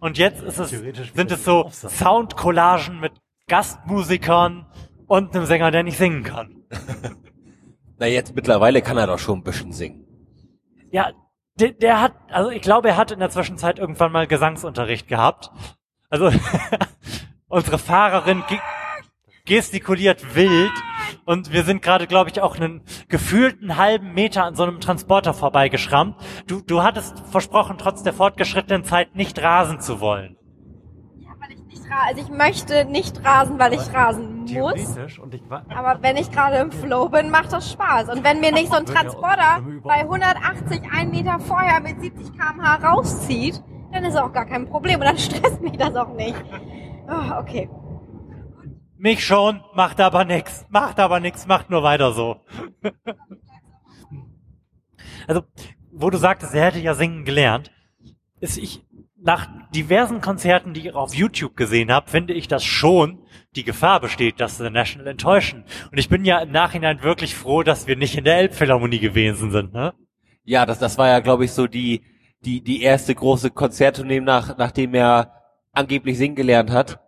B: Und jetzt ist es, sind es so Soundcollagen mit Gastmusikern und einem Sänger, der nicht singen kann.
A: Na, jetzt mittlerweile kann er doch schon ein bisschen singen.
B: Ja, der, der hat, also ich glaube, er hat in der Zwischenzeit irgendwann mal Gesangsunterricht gehabt. Also unsere Fahrerin ge gestikuliert wild und wir sind gerade, glaube ich, auch einen gefühlten halben Meter an so einem Transporter vorbeigeschrammt. Du, du hattest versprochen, trotz der fortgeschrittenen Zeit nicht rasen zu wollen.
D: Ja, weil ich nicht ra also ich möchte nicht rasen, weil ich rasen muss.
B: Und ich
D: Aber wenn ich gerade im Flow bin, macht das Spaß. Und wenn mir nicht so ein Transporter bei 180 einen Meter vorher mit 70 km/h rauszieht, dann ist es auch gar kein Problem und dann stresst mich das auch nicht. Oh, okay.
B: Mich schon, macht aber nix, macht aber nix, macht nur weiter so. also, wo du sagtest, er hätte ja singen gelernt, ist ich, nach diversen Konzerten, die ich auf YouTube gesehen habe, finde ich, dass schon die Gefahr besteht, dass The National enttäuschen. Und ich bin ja im Nachhinein wirklich froh, dass wir nicht in der Elbphilharmonie gewesen sind, ne?
A: Ja, das, das war ja, glaube ich, so die, die, die erste große Konzerttournee, nach, nachdem er angeblich singen gelernt hat.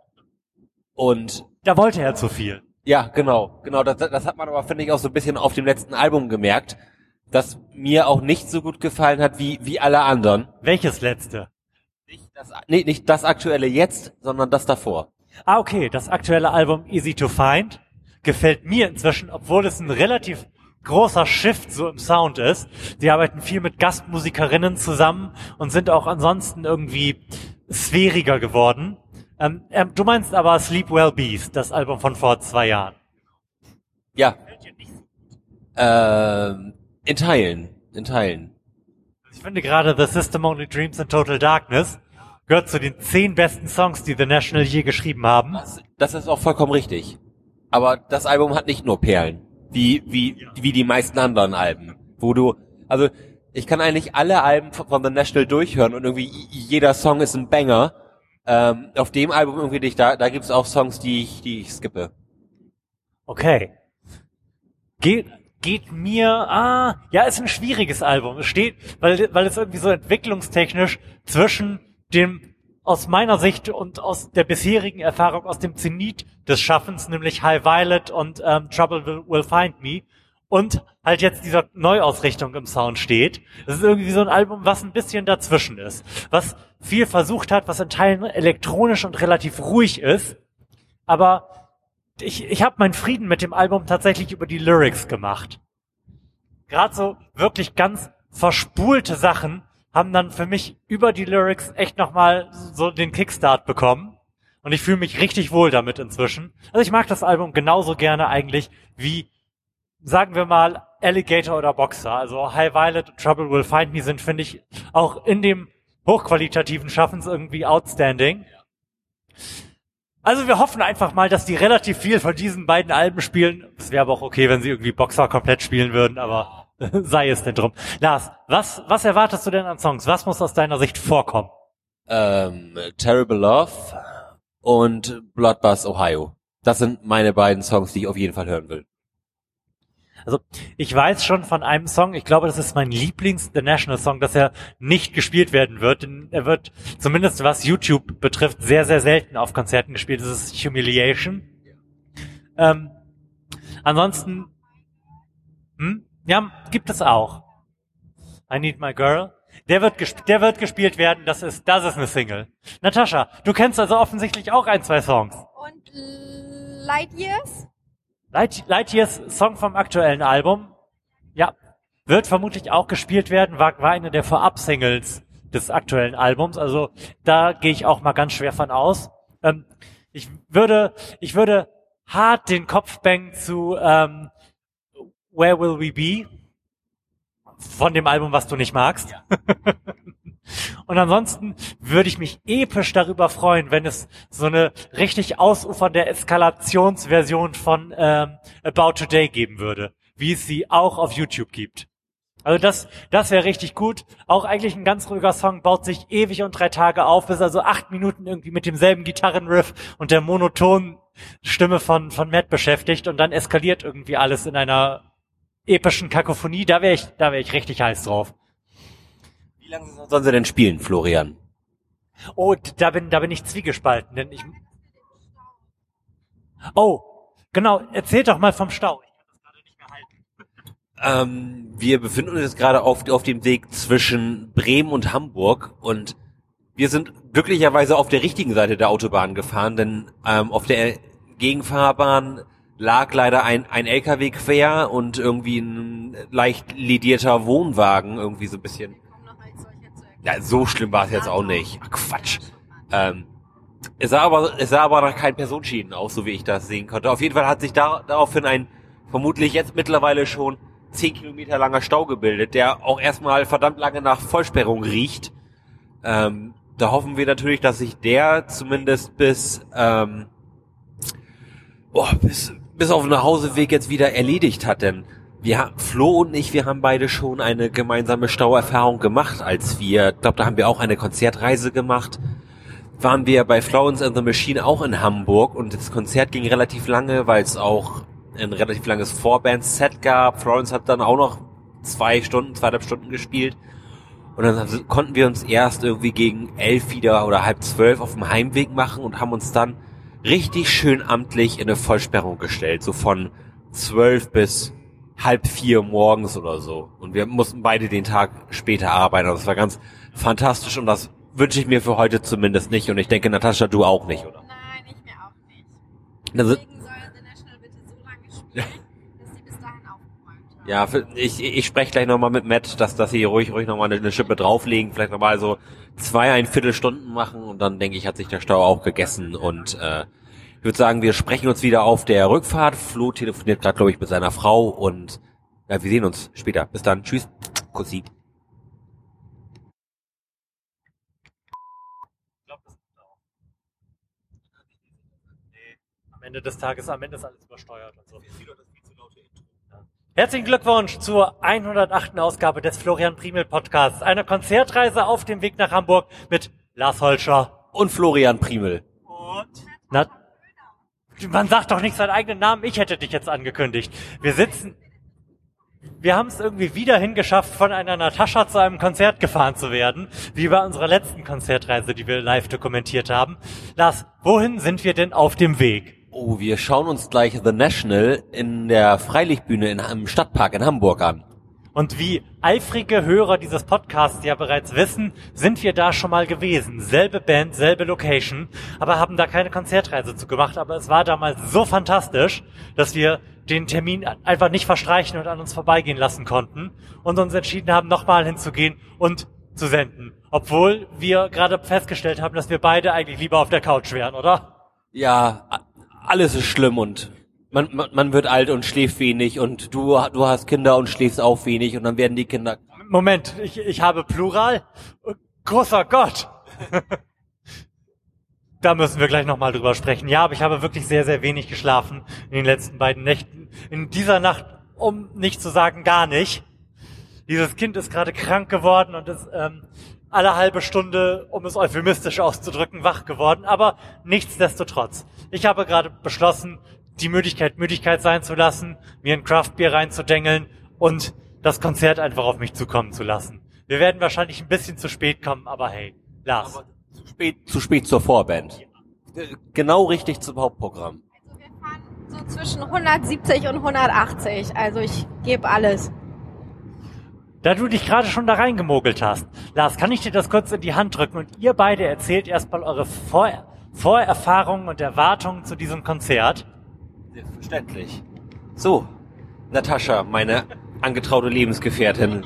A: Und
B: da wollte er zu viel.
A: Ja, genau, genau. Das, das hat man aber, finde ich, auch so ein bisschen auf dem letzten Album gemerkt, dass mir auch nicht so gut gefallen hat wie, wie alle anderen.
B: Welches letzte?
A: Nicht das, nee, nicht das aktuelle jetzt, sondern das davor.
B: Ah, okay. Das aktuelle Album Easy to Find gefällt mir inzwischen, obwohl es ein relativ großer Shift so im Sound ist. Sie arbeiten viel mit Gastmusikerinnen zusammen und sind auch ansonsten irgendwie sphäriger geworden. Ähm, ähm, du meinst aber Sleep Well Beast, das Album von vor zwei Jahren.
A: Ja. Ähm, in Teilen. In Teilen.
B: Ich finde gerade The System Only Dreams in Total Darkness gehört zu den zehn besten Songs, die The National je geschrieben haben.
A: Das, das ist auch vollkommen richtig. Aber das Album hat nicht nur Perlen. Wie, wie, wie die meisten anderen Alben. Wo du, also, ich kann eigentlich alle Alben von The National durchhören und irgendwie jeder Song ist ein Banger ähm, auf dem Album irgendwie nicht, da, da gibt's auch Songs, die ich, die ich skippe.
B: Okay. Geht, geht mir, ah, ja, ist ein schwieriges Album. Es steht, weil, weil es irgendwie so entwicklungstechnisch zwischen dem, aus meiner Sicht und aus der bisherigen Erfahrung aus dem Zenit des Schaffens, nämlich High Violet und ähm, Trouble Will, Will Find Me, und halt jetzt dieser Neuausrichtung im Sound steht. Das ist irgendwie so ein Album, was ein bisschen dazwischen ist. Was viel versucht hat, was in Teilen elektronisch und relativ ruhig ist. Aber ich, ich habe meinen Frieden mit dem Album tatsächlich über die Lyrics gemacht. Gerade so wirklich ganz verspulte Sachen haben dann für mich über die Lyrics echt nochmal so den Kickstart bekommen. Und ich fühle mich richtig wohl damit inzwischen. Also ich mag das Album genauso gerne eigentlich wie sagen wir mal, Alligator oder Boxer. Also High Violet und Trouble Will Find Me sind, finde ich, auch in dem hochqualitativen Schaffens irgendwie outstanding. Also wir hoffen einfach mal, dass die relativ viel von diesen beiden Alben spielen. Es wäre aber auch okay, wenn sie irgendwie Boxer komplett spielen würden, aber sei es denn drum. Lars, was, was erwartest du denn an Songs? Was muss aus deiner Sicht vorkommen?
A: Ähm, Terrible Love und Bloodbath Ohio. Das sind meine beiden Songs, die ich auf jeden Fall hören will.
B: Also ich weiß schon von einem Song, ich glaube, das ist mein Lieblings-The National Song, dass er nicht gespielt werden wird. Denn er wird, zumindest was YouTube betrifft, sehr, sehr selten auf Konzerten gespielt. Das ist Humiliation. Ähm, ansonsten, hm? ja, gibt es auch. I Need My Girl. Der wird, der wird gespielt werden, das ist, das ist eine Single. Natascha, du kennst also offensichtlich auch ein, zwei Songs.
D: Und Light Years?
B: Light, Lightyears Song vom aktuellen Album, ja, wird vermutlich auch gespielt werden, war, war eine der Vorab-Singles des aktuellen Albums. Also da gehe ich auch mal ganz schwer von aus. Ähm, ich würde, ich würde hart den Kopf bangen zu ähm, Where Will We Be von dem Album, was du nicht magst. Ja. Und ansonsten würde ich mich episch darüber freuen, wenn es so eine richtig ausufernde Eskalationsversion von ähm, About Today geben würde, wie es sie auch auf YouTube gibt. Also das, das wäre richtig gut. Auch eigentlich ein ganz ruhiger Song, baut sich ewig und drei Tage auf, ist also acht Minuten irgendwie mit demselben Gitarrenriff und der monotonen Stimme von, von Matt beschäftigt und dann eskaliert irgendwie alles in einer epischen Kakophonie. Da wäre ich, da wäre ich richtig heiß drauf.
A: Wie lange sollen sie denn spielen, Florian?
B: Oh, da bin, da bin ich zwiegespalten, denn ich. Oh, genau, erzähl doch mal vom Stau. Ich kann das gerade nicht mehr halten.
E: Ähm, wir befinden uns jetzt gerade auf, auf dem Weg zwischen Bremen und Hamburg und wir sind glücklicherweise auf der richtigen Seite der Autobahn gefahren, denn ähm, auf der Gegenfahrbahn lag leider ein, ein LKW quer und irgendwie ein leicht ledierter Wohnwagen, irgendwie so ein bisschen. Ja, so schlimm war es jetzt auch nicht. Ach, Quatsch. Ähm, es sah aber, es sah aber nach keinen Personenschäden aus, so wie ich das sehen konnte. Auf jeden Fall hat sich da, daraufhin ein vermutlich jetzt mittlerweile schon zehn Kilometer langer Stau gebildet, der auch erstmal verdammt lange nach Vollsperrung riecht. Ähm, da hoffen wir natürlich, dass sich der zumindest bis, ähm, oh, bis, bis auf den Nachhauseweg jetzt wieder erledigt hat, denn wir, Flo und ich, wir haben beide schon eine gemeinsame Stauerfahrung gemacht, als wir, glaube, da haben wir auch eine Konzertreise gemacht. Waren wir bei Florence and the Machine auch in Hamburg und das Konzert ging relativ lange, weil es auch ein relativ langes Vorband-Set gab. Florence hat dann auch noch zwei Stunden, zweieinhalb Stunden gespielt. Und dann konnten wir uns erst irgendwie gegen elf wieder oder halb zwölf auf dem Heimweg machen und haben uns dann richtig schön amtlich in eine Vollsperrung gestellt. So von zwölf bis halb vier morgens oder so. Und wir mussten beide den Tag später arbeiten. Und das war ganz fantastisch und das wünsche ich mir für heute zumindest nicht. Und ich denke, Natascha, du auch nicht, oder?
D: Nein, ich mir auch nicht.
E: Also,
D: Deswegen soll The National bitte so lange spielen, dass sie bis dahin aufgeräumt haben.
E: Ja, für, ich, ich spreche gleich nochmal mit Matt, dass, dass sie ruhig, ruhig nochmal eine, eine Schippe drauflegen, vielleicht nochmal so zwei, ein Viertelstunden machen und dann denke ich, hat sich der Stau auch gegessen und äh, ich würde sagen, wir sprechen uns wieder auf der Rückfahrt. Flo telefoniert gerade, glaube ich, mit seiner Frau und ja, wir sehen uns später. Bis dann. Tschüss. Kussi.
B: Am Ende des Tages, am Ende ist alles übersteuert und so. Herzlichen Glückwunsch zur 108. Ausgabe des Florian Primel Podcasts. Eine Konzertreise auf dem Weg nach Hamburg mit Lars Holscher.
E: Und Florian Primel.
B: Na, man sagt doch nicht seinen eigenen Namen. Ich hätte dich jetzt angekündigt. Wir sitzen, wir haben es irgendwie wieder hingeschafft, von einer Natascha zu einem Konzert gefahren zu werden, wie bei unserer letzten Konzertreise, die wir live dokumentiert haben. Lars, wohin sind wir denn auf dem Weg?
E: Oh, wir schauen uns gleich The National in der Freilichtbühne in, im Stadtpark in Hamburg an.
B: Und wie eifrige Hörer dieses Podcasts ja bereits wissen, sind wir da schon mal gewesen. Selbe Band, selbe Location, aber haben da keine Konzertreise zu gemacht. Aber es war damals so fantastisch, dass wir den Termin einfach nicht verstreichen und an uns vorbeigehen lassen konnten und uns entschieden haben, nochmal hinzugehen und zu senden. Obwohl wir gerade festgestellt haben, dass wir beide eigentlich lieber auf der Couch wären, oder?
E: Ja, alles ist schlimm und man, man, man wird alt und schläft wenig und du, du hast Kinder und schläfst auch wenig und dann werden die Kinder
B: Moment, ich, ich habe Plural. Großer Gott. da müssen wir gleich nochmal drüber sprechen. Ja, aber ich habe wirklich sehr, sehr wenig geschlafen in den letzten beiden Nächten. In dieser Nacht, um nicht zu sagen gar nicht. Dieses Kind ist gerade krank geworden und ist ähm, alle halbe Stunde, um es euphemistisch auszudrücken, wach geworden. Aber nichtsdestotrotz. Ich habe gerade beschlossen, die Müdigkeit Müdigkeit sein zu lassen, mir ein Craftbier reinzudengeln und das Konzert einfach auf mich zukommen zu lassen. Wir werden wahrscheinlich ein bisschen zu spät kommen, aber hey, Lars.
E: zu spät, zu spät zur Vorband. Äh, Genau richtig zum Hauptprogramm.
D: Also wir fahren so zwischen 170 und 180. Also ich gebe alles.
B: Da du dich gerade schon da reingemogelt hast, Lars, kann ich dir das kurz in die Hand drücken und ihr beide erzählt erstmal eure Vor Vorerfahrungen und Erwartungen zu diesem Konzert.
E: Selbstverständlich. So, Natascha, meine angetraute Lebensgefährtin.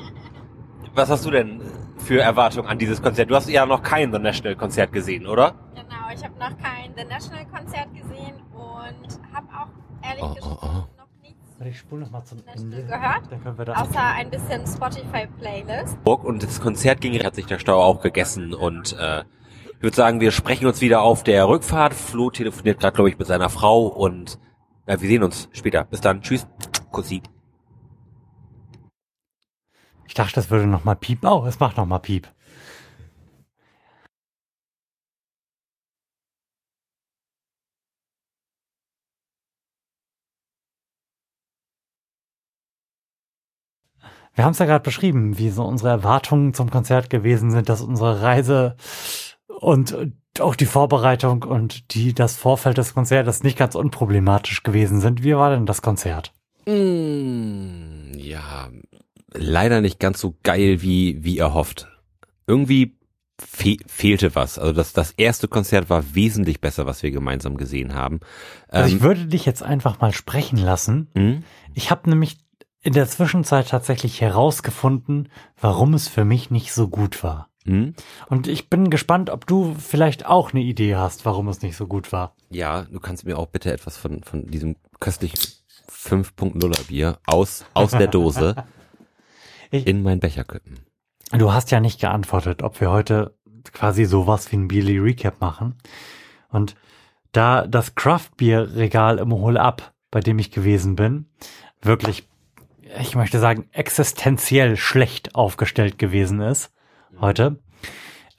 E: Was hast du denn für Erwartungen an dieses Konzert? Du hast ja noch kein The National Konzert gesehen, oder?
D: Genau, ich habe noch kein The National Konzert gesehen und habe auch ehrlich
E: Oh, oh,
D: gesprochen
E: oh.
D: noch nichts
B: Ich spule nochmal zum
D: Ende. gehört?
B: Dann können wir da
D: außer ein bisschen Spotify Playlist.
E: Und das Konzert ging, hat sich der Stau auch gegessen und äh, ich würde sagen, wir sprechen uns wieder auf der Rückfahrt. Flo telefoniert gerade, glaube ich, mit seiner Frau und ja, wir sehen uns später. Bis dann. Tschüss. Kussi.
F: Ich dachte, das würde nochmal piepen. Oh, es macht nochmal Piep. Wir haben es ja gerade beschrieben, wie so unsere Erwartungen zum Konzert gewesen sind, dass unsere Reise und auch die Vorbereitung und die das Vorfeld des Konzertes nicht ganz unproblematisch gewesen sind. Wie war denn das Konzert?
E: Mm, ja,
A: leider nicht ganz so geil wie, wie erhofft. Irgendwie fe fehlte was. Also das, das erste Konzert war wesentlich besser, was wir gemeinsam gesehen haben.
B: Also ich ähm, würde dich jetzt einfach mal sprechen lassen. Mhm. Ich habe nämlich in der Zwischenzeit tatsächlich herausgefunden, warum es für mich nicht so gut war. Mhm. Und ich bin gespannt, ob du vielleicht auch eine Idee hast, warum es nicht so gut war.
A: Ja, du kannst mir auch bitte etwas von, von diesem köstlichen 5.0er Bier aus, aus der Dose ich, in meinen Becher kippen.
B: Du hast ja nicht geantwortet, ob wir heute quasi sowas wie ein Beerly Recap machen. Und da das Craft Beer Regal im Hole Up, bei dem ich gewesen bin, wirklich, ich möchte sagen, existenziell schlecht aufgestellt gewesen ist heute,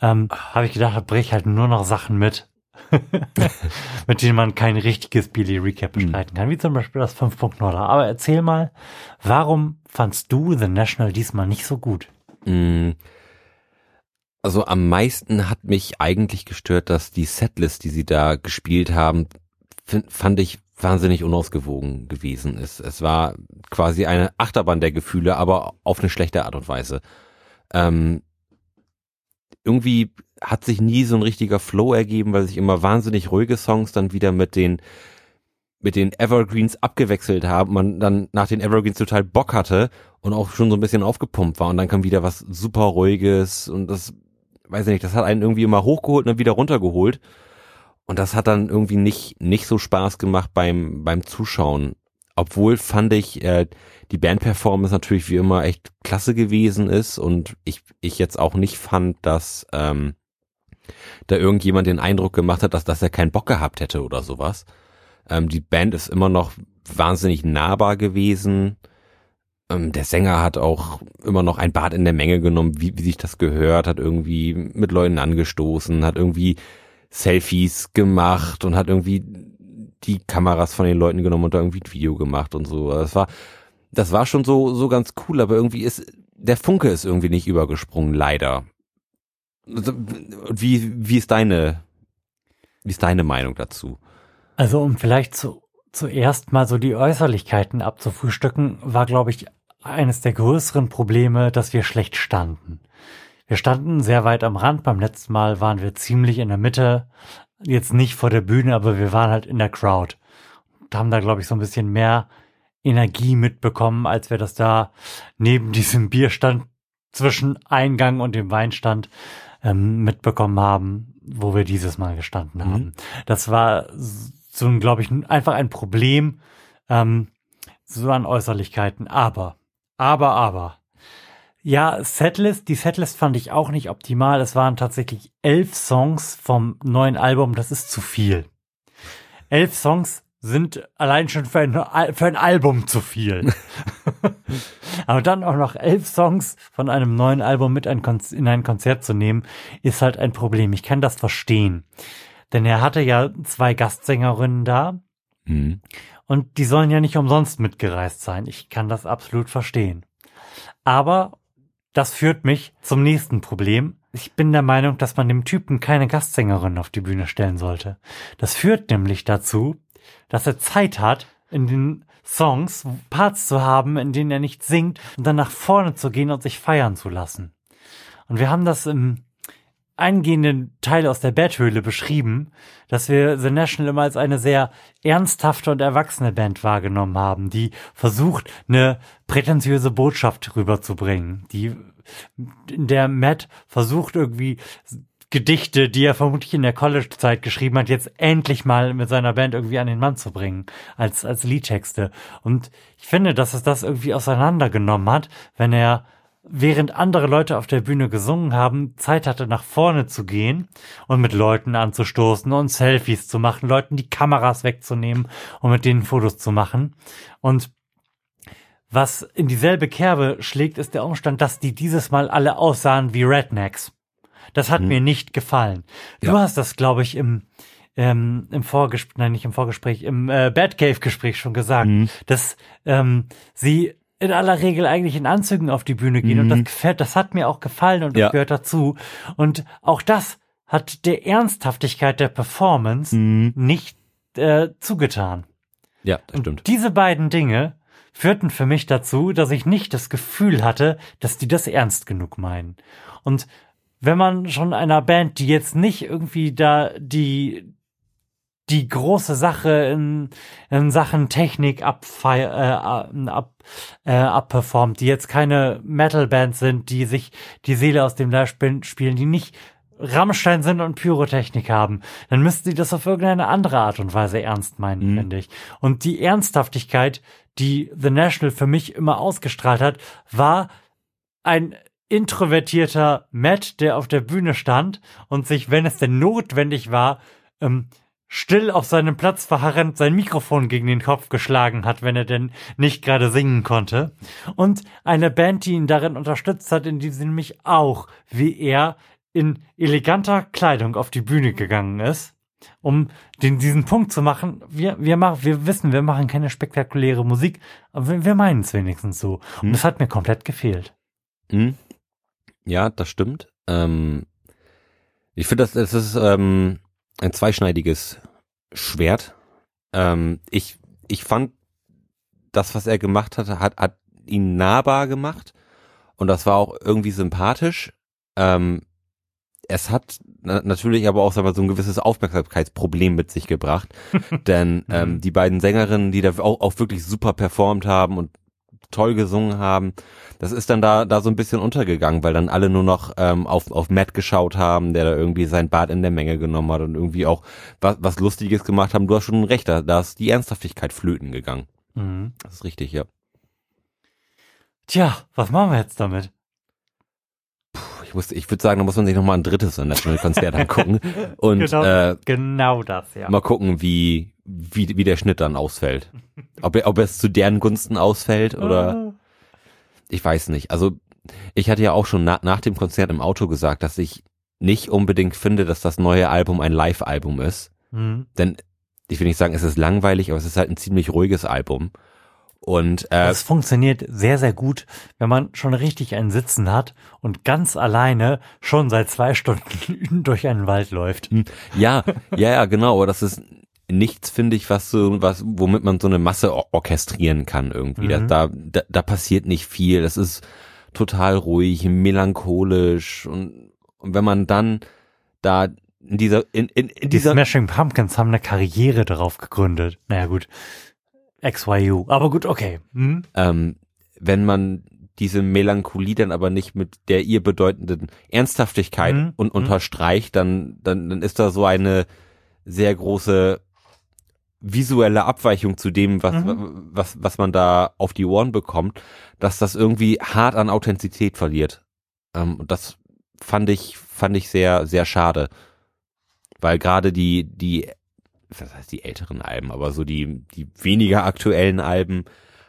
B: ähm, habe ich gedacht, da bringe ich halt nur noch Sachen mit, mit denen man kein richtiges Billy Recap hm. bestreiten kann, wie zum Beispiel das 5.0. Aber erzähl mal, warum fandst du The National diesmal nicht so gut? Hm.
A: Also am meisten hat mich eigentlich gestört, dass die Setlist, die sie da gespielt haben, fand ich wahnsinnig unausgewogen gewesen ist. Es war quasi eine Achterbahn der Gefühle, aber auf eine schlechte Art und Weise. Ähm, irgendwie hat sich nie so ein richtiger Flow ergeben, weil sich immer wahnsinnig ruhige Songs dann wieder mit den mit den Evergreens abgewechselt haben, man dann nach den Evergreens total Bock hatte und auch schon so ein bisschen aufgepumpt war und dann kam wieder was super ruhiges und das weiß ich nicht, das hat einen irgendwie immer hochgeholt und dann wieder runtergeholt und das hat dann irgendwie nicht nicht so Spaß gemacht beim beim Zuschauen. Obwohl fand ich äh, die Bandperformance natürlich wie immer echt klasse gewesen ist und ich ich jetzt auch nicht fand, dass ähm, da irgendjemand den Eindruck gemacht hat, dass, dass er keinen Bock gehabt hätte oder sowas. Ähm, die Band ist immer noch wahnsinnig nahbar gewesen. Ähm, der Sänger hat auch immer noch ein Bad in der Menge genommen, wie, wie sich das gehört, hat irgendwie mit Leuten angestoßen, hat irgendwie Selfies gemacht und hat irgendwie die Kameras von den Leuten genommen und da irgendwie ein Video gemacht und so. Das war, das war schon so, so ganz cool, aber irgendwie ist, der Funke ist irgendwie nicht übergesprungen, leider. Also, wie, wie ist deine, wie ist deine Meinung dazu?
B: Also, um vielleicht zu, zuerst mal so die Äußerlichkeiten abzufrühstücken, war, glaube ich, eines der größeren Probleme, dass wir schlecht standen. Wir standen sehr weit am Rand. Beim letzten Mal waren wir ziemlich in der Mitte. Jetzt nicht vor der Bühne, aber wir waren halt in der Crowd. Und haben da, glaube ich, so ein bisschen mehr Energie mitbekommen, als wir das da neben diesem Bierstand zwischen Eingang und dem Weinstand ähm, mitbekommen haben, wo wir dieses Mal gestanden mhm. haben. Das war so, glaube ich, einfach ein Problem, ähm, so an Äußerlichkeiten. Aber, aber, aber. Ja, Setlist, die Setlist fand ich auch nicht optimal. Es waren tatsächlich elf Songs vom neuen Album. Das ist zu viel. Elf Songs sind allein schon für ein, für ein Album zu viel. Aber dann auch noch elf Songs von einem neuen Album mit ein in ein Konzert zu nehmen, ist halt ein Problem. Ich kann das verstehen. Denn er hatte ja zwei Gastsängerinnen da. Mhm. Und die sollen ja nicht umsonst mitgereist sein. Ich kann das absolut verstehen. Aber das führt mich zum nächsten Problem. Ich bin der Meinung, dass man dem Typen keine Gastsängerin auf die Bühne stellen sollte. Das führt nämlich dazu, dass er Zeit hat, in den Songs Parts zu haben, in denen er nicht singt und dann nach vorne zu gehen und sich feiern zu lassen. Und wir haben das im eingehenden Teil aus der Betthöhle beschrieben, dass wir The National immer als eine sehr ernsthafte und erwachsene Band wahrgenommen haben, die versucht, eine prätentiöse Botschaft rüberzubringen, die in der Matt versucht irgendwie Gedichte, die er vermutlich in der College-Zeit geschrieben hat, jetzt endlich mal mit seiner Band irgendwie an den Mann zu bringen, als, als Liedtexte. Und ich finde, dass es das irgendwie auseinandergenommen hat, wenn er während andere Leute auf der Bühne gesungen haben, Zeit hatte, nach vorne zu gehen und mit Leuten anzustoßen und Selfies zu machen, Leuten die Kameras wegzunehmen und mit denen Fotos zu machen. Und was in dieselbe Kerbe schlägt, ist der Umstand, dass die dieses Mal alle aussahen wie Rednecks. Das hat hm. mir nicht gefallen. Du ja. hast das, glaube ich, im ähm, im Vorgespräch, nein, nicht im Vorgespräch, im äh, Batcave-Gespräch schon gesagt, mhm. dass ähm, sie in aller Regel eigentlich in Anzügen auf die Bühne gehen. Mhm. Und das gefällt, das hat mir auch gefallen und das ja. gehört dazu. Und auch das hat der Ernsthaftigkeit der Performance mhm. nicht äh, zugetan.
A: Ja, das stimmt.
B: Und diese beiden Dinge führten für mich dazu, dass ich nicht das Gefühl hatte, dass die das ernst genug meinen. Und wenn man schon einer Band, die jetzt nicht irgendwie da die die große Sache in, in Sachen Technik abfeier, äh, ab, äh, abperformt, die jetzt keine Metal-Band sind, die sich die Seele aus dem Live spielen, die nicht Rammstein sind und Pyrotechnik haben, dann müssten sie das auf irgendeine andere Art und Weise ernst meinen, mhm. finde ich. Und die Ernsthaftigkeit, die The National für mich immer ausgestrahlt hat, war ein introvertierter Matt, der auf der Bühne stand und sich, wenn es denn notwendig war, ähm, still auf seinem Platz verharrend sein Mikrofon gegen den Kopf geschlagen hat, wenn er denn nicht gerade singen konnte. Und eine Band, die ihn darin unterstützt hat, indem sie nämlich auch, wie er, in eleganter Kleidung auf die Bühne gegangen ist, um den, diesen Punkt zu machen. Wir, wir machen, wir wissen, wir machen keine spektakuläre Musik, aber wir, wir meinen es wenigstens so. Und hm. das hat mir komplett gefehlt.
A: Hm. Ja, das stimmt. Ähm, ich finde, das, das ist ähm, ein zweischneidiges Schwert. Ähm, ich, ich fand, das, was er gemacht hat, hat, hat ihn nahbar gemacht. Und das war auch irgendwie sympathisch. Ähm, es hat natürlich aber auch sagen wir, so ein gewisses Aufmerksamkeitsproblem mit sich gebracht. Denn ähm, mhm. die beiden Sängerinnen, die da auch, auch wirklich super performt haben und toll gesungen haben, das ist dann da da so ein bisschen untergegangen, weil dann alle nur noch ähm, auf auf Matt geschaut haben, der da irgendwie sein Bad in der Menge genommen hat und irgendwie auch was, was Lustiges gemacht haben. Du hast schon recht, da, da ist die Ernsthaftigkeit flöten gegangen. Mhm. Das ist richtig, ja.
B: Tja, was machen wir jetzt damit?
A: ich muss, ich würde sagen, da muss man sich noch mal ein drittes National-Konzert angucken und
B: genau, äh, genau das, ja.
A: Mal gucken, wie wie wie der Schnitt dann ausfällt. Ob er, ob es zu deren Gunsten ausfällt oder ah. ich weiß nicht. Also ich hatte ja auch schon na, nach dem Konzert im Auto gesagt, dass ich nicht unbedingt finde, dass das neue Album ein Live-Album ist. Mhm. Denn ich will nicht sagen, es ist langweilig, aber es ist halt ein ziemlich ruhiges Album. Und
B: äh, das funktioniert sehr, sehr gut, wenn man schon richtig einen Sitzen hat und ganz alleine schon seit zwei Stunden durch einen Wald läuft.
A: Ja, ja, ja, genau. Aber das ist nichts, finde ich, was so, was, womit man so eine Masse or orchestrieren kann irgendwie. Mhm. Da, da, da passiert nicht viel. Das ist total ruhig, melancholisch und, und wenn man dann da in dieser, in, in, in
B: dieser. Die Smashing Pumpkins haben eine Karriere darauf gegründet. Naja, gut. XYU. Aber gut, okay. Hm?
A: Ähm, wenn man diese Melancholie dann aber nicht mit der ihr bedeutenden Ernsthaftigkeit mhm. und unterstreicht, dann, dann, dann ist da so eine sehr große visuelle Abweichung zu dem, was, mhm. was, was man da auf die Ohren bekommt, dass das irgendwie hart an Authentizität verliert. Ähm, und das fand ich, fand ich sehr, sehr schade. Weil gerade die, die was heißt die älteren Alben, aber so die, die weniger aktuellen Alben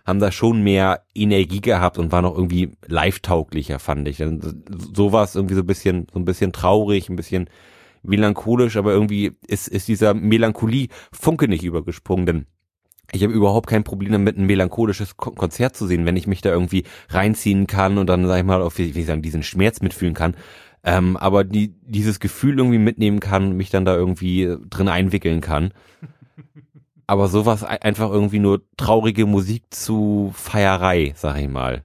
A: haben da schon mehr Energie gehabt und waren auch irgendwie live-tauglicher, fand ich. So war es irgendwie so ein bisschen, so ein bisschen traurig, ein bisschen melancholisch, aber irgendwie ist, ist dieser Melancholie-Funke nicht übergesprungen, denn ich habe überhaupt kein Problem damit, ein melancholisches Konzert zu sehen, wenn ich mich da irgendwie reinziehen kann und dann, sag ich mal, auf, wie ich sagen, diesen Schmerz mitfühlen kann ähm, aber die, dieses Gefühl irgendwie mitnehmen kann, mich dann da irgendwie drin einwickeln kann. aber sowas einfach irgendwie nur traurige Musik zu Feierei, sag ich mal.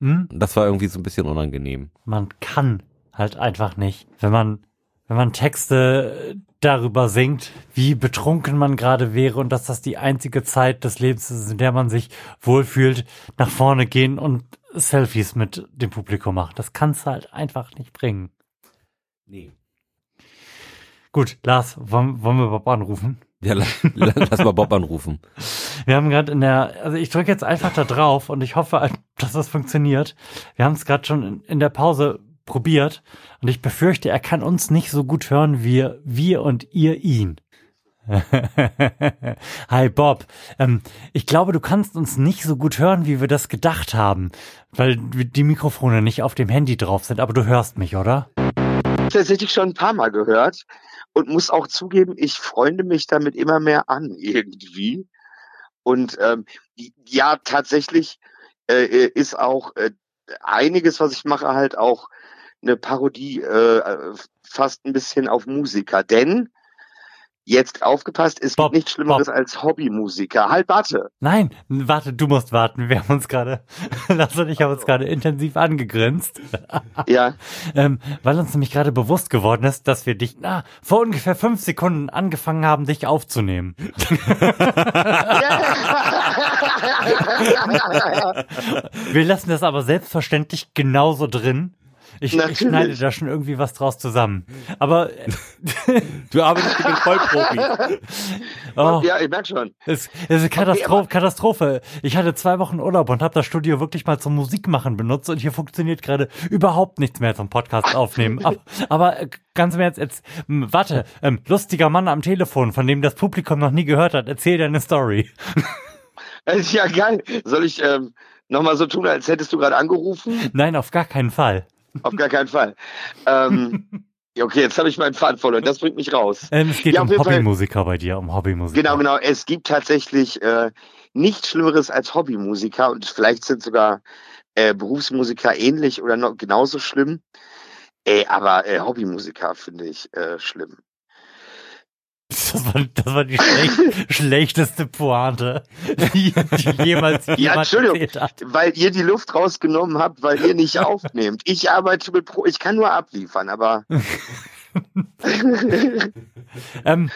A: Hm? Das war irgendwie so ein bisschen unangenehm.
B: Man kann halt einfach nicht, wenn man wenn man Texte darüber singt, wie betrunken man gerade wäre und dass das die einzige Zeit des Lebens ist, in der man sich wohlfühlt, nach vorne gehen und Selfies mit dem Publikum machen. Das kannst du halt einfach nicht bringen.
A: Nee.
B: Gut, Lars, wollen, wollen wir Bob anrufen?
A: Ja, lass mal Bob anrufen.
B: Wir haben gerade in der, also ich drücke jetzt einfach da drauf und ich hoffe, dass das funktioniert. Wir haben es gerade schon in der Pause probiert und ich befürchte, er kann uns nicht so gut hören wie wir und ihr ihn. Hi Bob. Ähm, ich glaube, du kannst uns nicht so gut hören, wie wir das gedacht haben, weil die Mikrofone nicht auf dem Handy drauf sind, aber du hörst mich, oder?
E: Tatsächlich schon ein paar Mal gehört und muss auch zugeben, ich freunde mich damit immer mehr an irgendwie. Und ähm, ja, tatsächlich äh, ist auch äh, einiges, was ich mache, halt auch eine Parodie äh, fast ein bisschen auf Musiker. Denn Jetzt aufgepasst, es
B: Bob,
E: gibt nichts Schlimmeres
B: Bob.
E: als Hobbymusiker. Halt, warte.
B: Nein, warte, du musst warten. Wir haben uns gerade, Lasse und ich haben uns gerade intensiv angegrinst.
E: Ja.
B: Ähm, weil uns nämlich gerade bewusst geworden ist, dass wir dich na, vor ungefähr fünf Sekunden angefangen haben, dich aufzunehmen. Wir lassen das aber selbstverständlich genauso drin. Ich, ich schneide da schon irgendwie was draus zusammen. Aber
A: Du arbeitest mit dem Vollprofi.
B: oh,
E: Ja, ich merk schon.
B: es, es ist Katastro
E: aber-
B: Katastrophe. Ich hatte zwei Wochen Urlaub und habe das Studio wirklich mal zum Musikmachen benutzt und hier funktioniert gerade überhaupt nichts mehr zum Podcast aufnehmen. Aber, aber äh, ganz im Ernst, jetzt, warte, ähm, lustiger Mann am Telefon, von dem das Publikum noch nie gehört hat, erzähl deine Story.
E: Das ist ja geil. Soll ich ähm, nochmal so tun, als hättest du gerade angerufen?
B: Nein, auf gar keinen Fall.
E: Auf gar keinen Fall. Ähm, okay, jetzt habe ich meinen Faden verloren. Das bringt mich raus.
B: Ähm, es geht
E: Ja,
B: um
E: Fall.
B: Hobbymusiker bei dir, um Hobbymusiker.
E: Genau, genau. Es gibt tatsächlich äh, nichts Schlimmeres als Hobbymusiker und vielleicht sind sogar äh, Berufsmusiker ähnlich oder noch genauso schlimm. Äh, aber äh, Hobbymusiker finde ich äh, schlimm.
B: Das war, das war die schlecht, schlechteste Pointe, die, die jemals jemand
E: Entschuldigung.
B: erzählt hat.
E: Weil ihr die Luft rausgenommen habt, weil ihr nicht aufnehmt. Ich arbeite mit Pro, ich kann nur abliefern, aber
B: Ähm,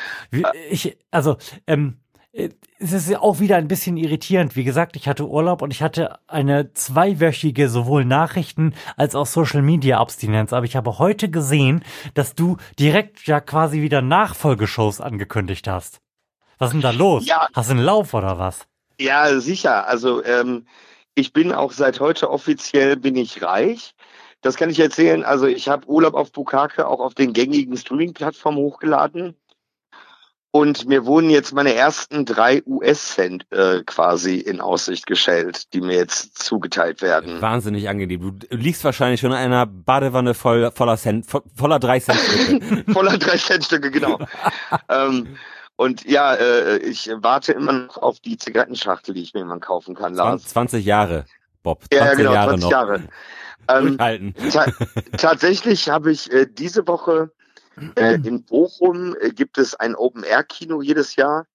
B: ich, also, ähm, äh, es ist ja auch wieder ein bisschen irritierend. Wie gesagt, ich hatte Urlaub und ich hatte eine zweiwöchige sowohl Nachrichten als auch Social Media Abstinenz. Aber ich habe heute gesehen, dass du direkt ja quasi wieder Nachfolgeshows angekündigt hast. Was ist denn da los?
E: Ja.
B: Hast du einen Lauf oder was?
E: Ja, sicher. Also ähm, ich bin auch seit heute offiziell bin ich reich. Das kann ich erzählen. Also ich habe Urlaub auf Bukake auch auf den gängigen Streaming-Plattformen hochgeladen. Und mir wurden jetzt meine ersten drei US-Cent äh, quasi in Aussicht gestellt, die mir jetzt zugeteilt werden.
A: Wahnsinnig angenehm. Du liegst wahrscheinlich schon in einer Badewanne voll, voller Cent, vo- voller drei Cent. Stücke.
E: Voller drei Cent-Stücke, genau. ähm, und ja, äh, ich warte immer noch auf die Zigarettenschachtel, die ich mir irgendwann kaufen kann, Lars.
A: 20 Jahre, Bob. 20
E: Ja, ja, genau,
A: Jahre
E: 20
A: noch.
E: Jahre. Ähm. Ta tatsächlich habe ich äh, diese Woche äh, in Bochum äh, gibt es ein Open-Air-Kino jedes Jahr.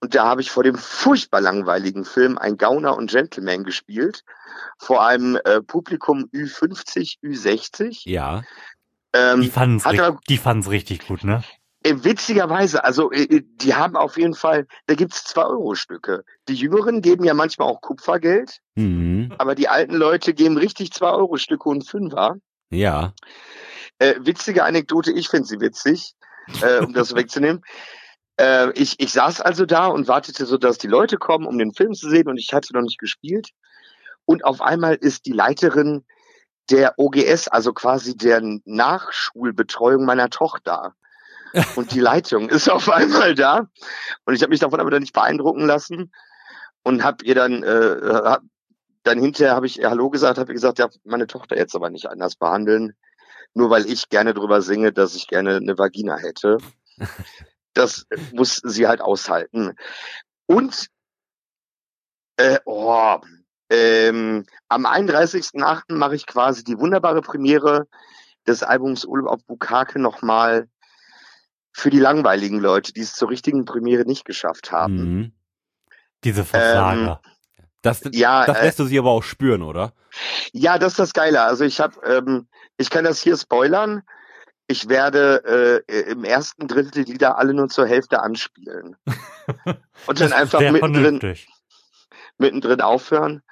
E: Und da habe ich vor dem furchtbar langweiligen Film Ein Gauner und Gentleman gespielt. Vor einem äh, Publikum Ü50, Ü60.
A: Ja.
E: Ähm,
B: Die fanden's,
E: hat
B: richtig, gut, ne?
E: äh, witzigerweise, also äh, die haben auf jeden Fall, da gibt's zwei Euro Stücke. Die Jüngeren geben ja manchmal auch Kupfergeld,
A: Mhm.
E: aber die alten Leute geben richtig zwei Euro Stücke und Fünfer.
A: Ja.
E: Äh, witzige Anekdote, ich finde sie witzig, äh, um das wegzunehmen. Äh, ich, ich saß also da und wartete so, dass die Leute kommen, um den Film zu sehen und ich hatte noch nicht gespielt. Und auf einmal ist die Leiterin der OGS, also quasi der Nachschulbetreuung meiner Tochter. Und die Leitung ist auf einmal da. Und ich habe mich davon aber dann nicht beeindrucken lassen und habe ihr dann, äh, hab, dann hinterher habe ich ihr Hallo gesagt, habe ihr gesagt, ja, meine Tochter jetzt aber nicht anders behandeln nur weil ich gerne drüber singe, dass ich gerne eine Vagina hätte. Das muss sie halt aushalten. Und äh, oh, ähm, am 31.8. mache ich quasi die wunderbare Premiere des Albums Urlaub auf Bukake nochmal für die langweiligen Leute, die es zur richtigen Premiere nicht geschafft haben.
A: Mhm.
B: Diese Versager.
A: Das,
E: Ja,
A: das
E: äh,
A: lässt du sie aber auch spüren, oder?
E: Ja, das ist das Geile. Also ich habe, ähm, ich kann das hier spoilern. Ich werde äh, im ersten Drittel die Lieder alle nur zur Hälfte anspielen und dann einfach mittendrin,
B: vernünftig.
E: mittendrin aufhören.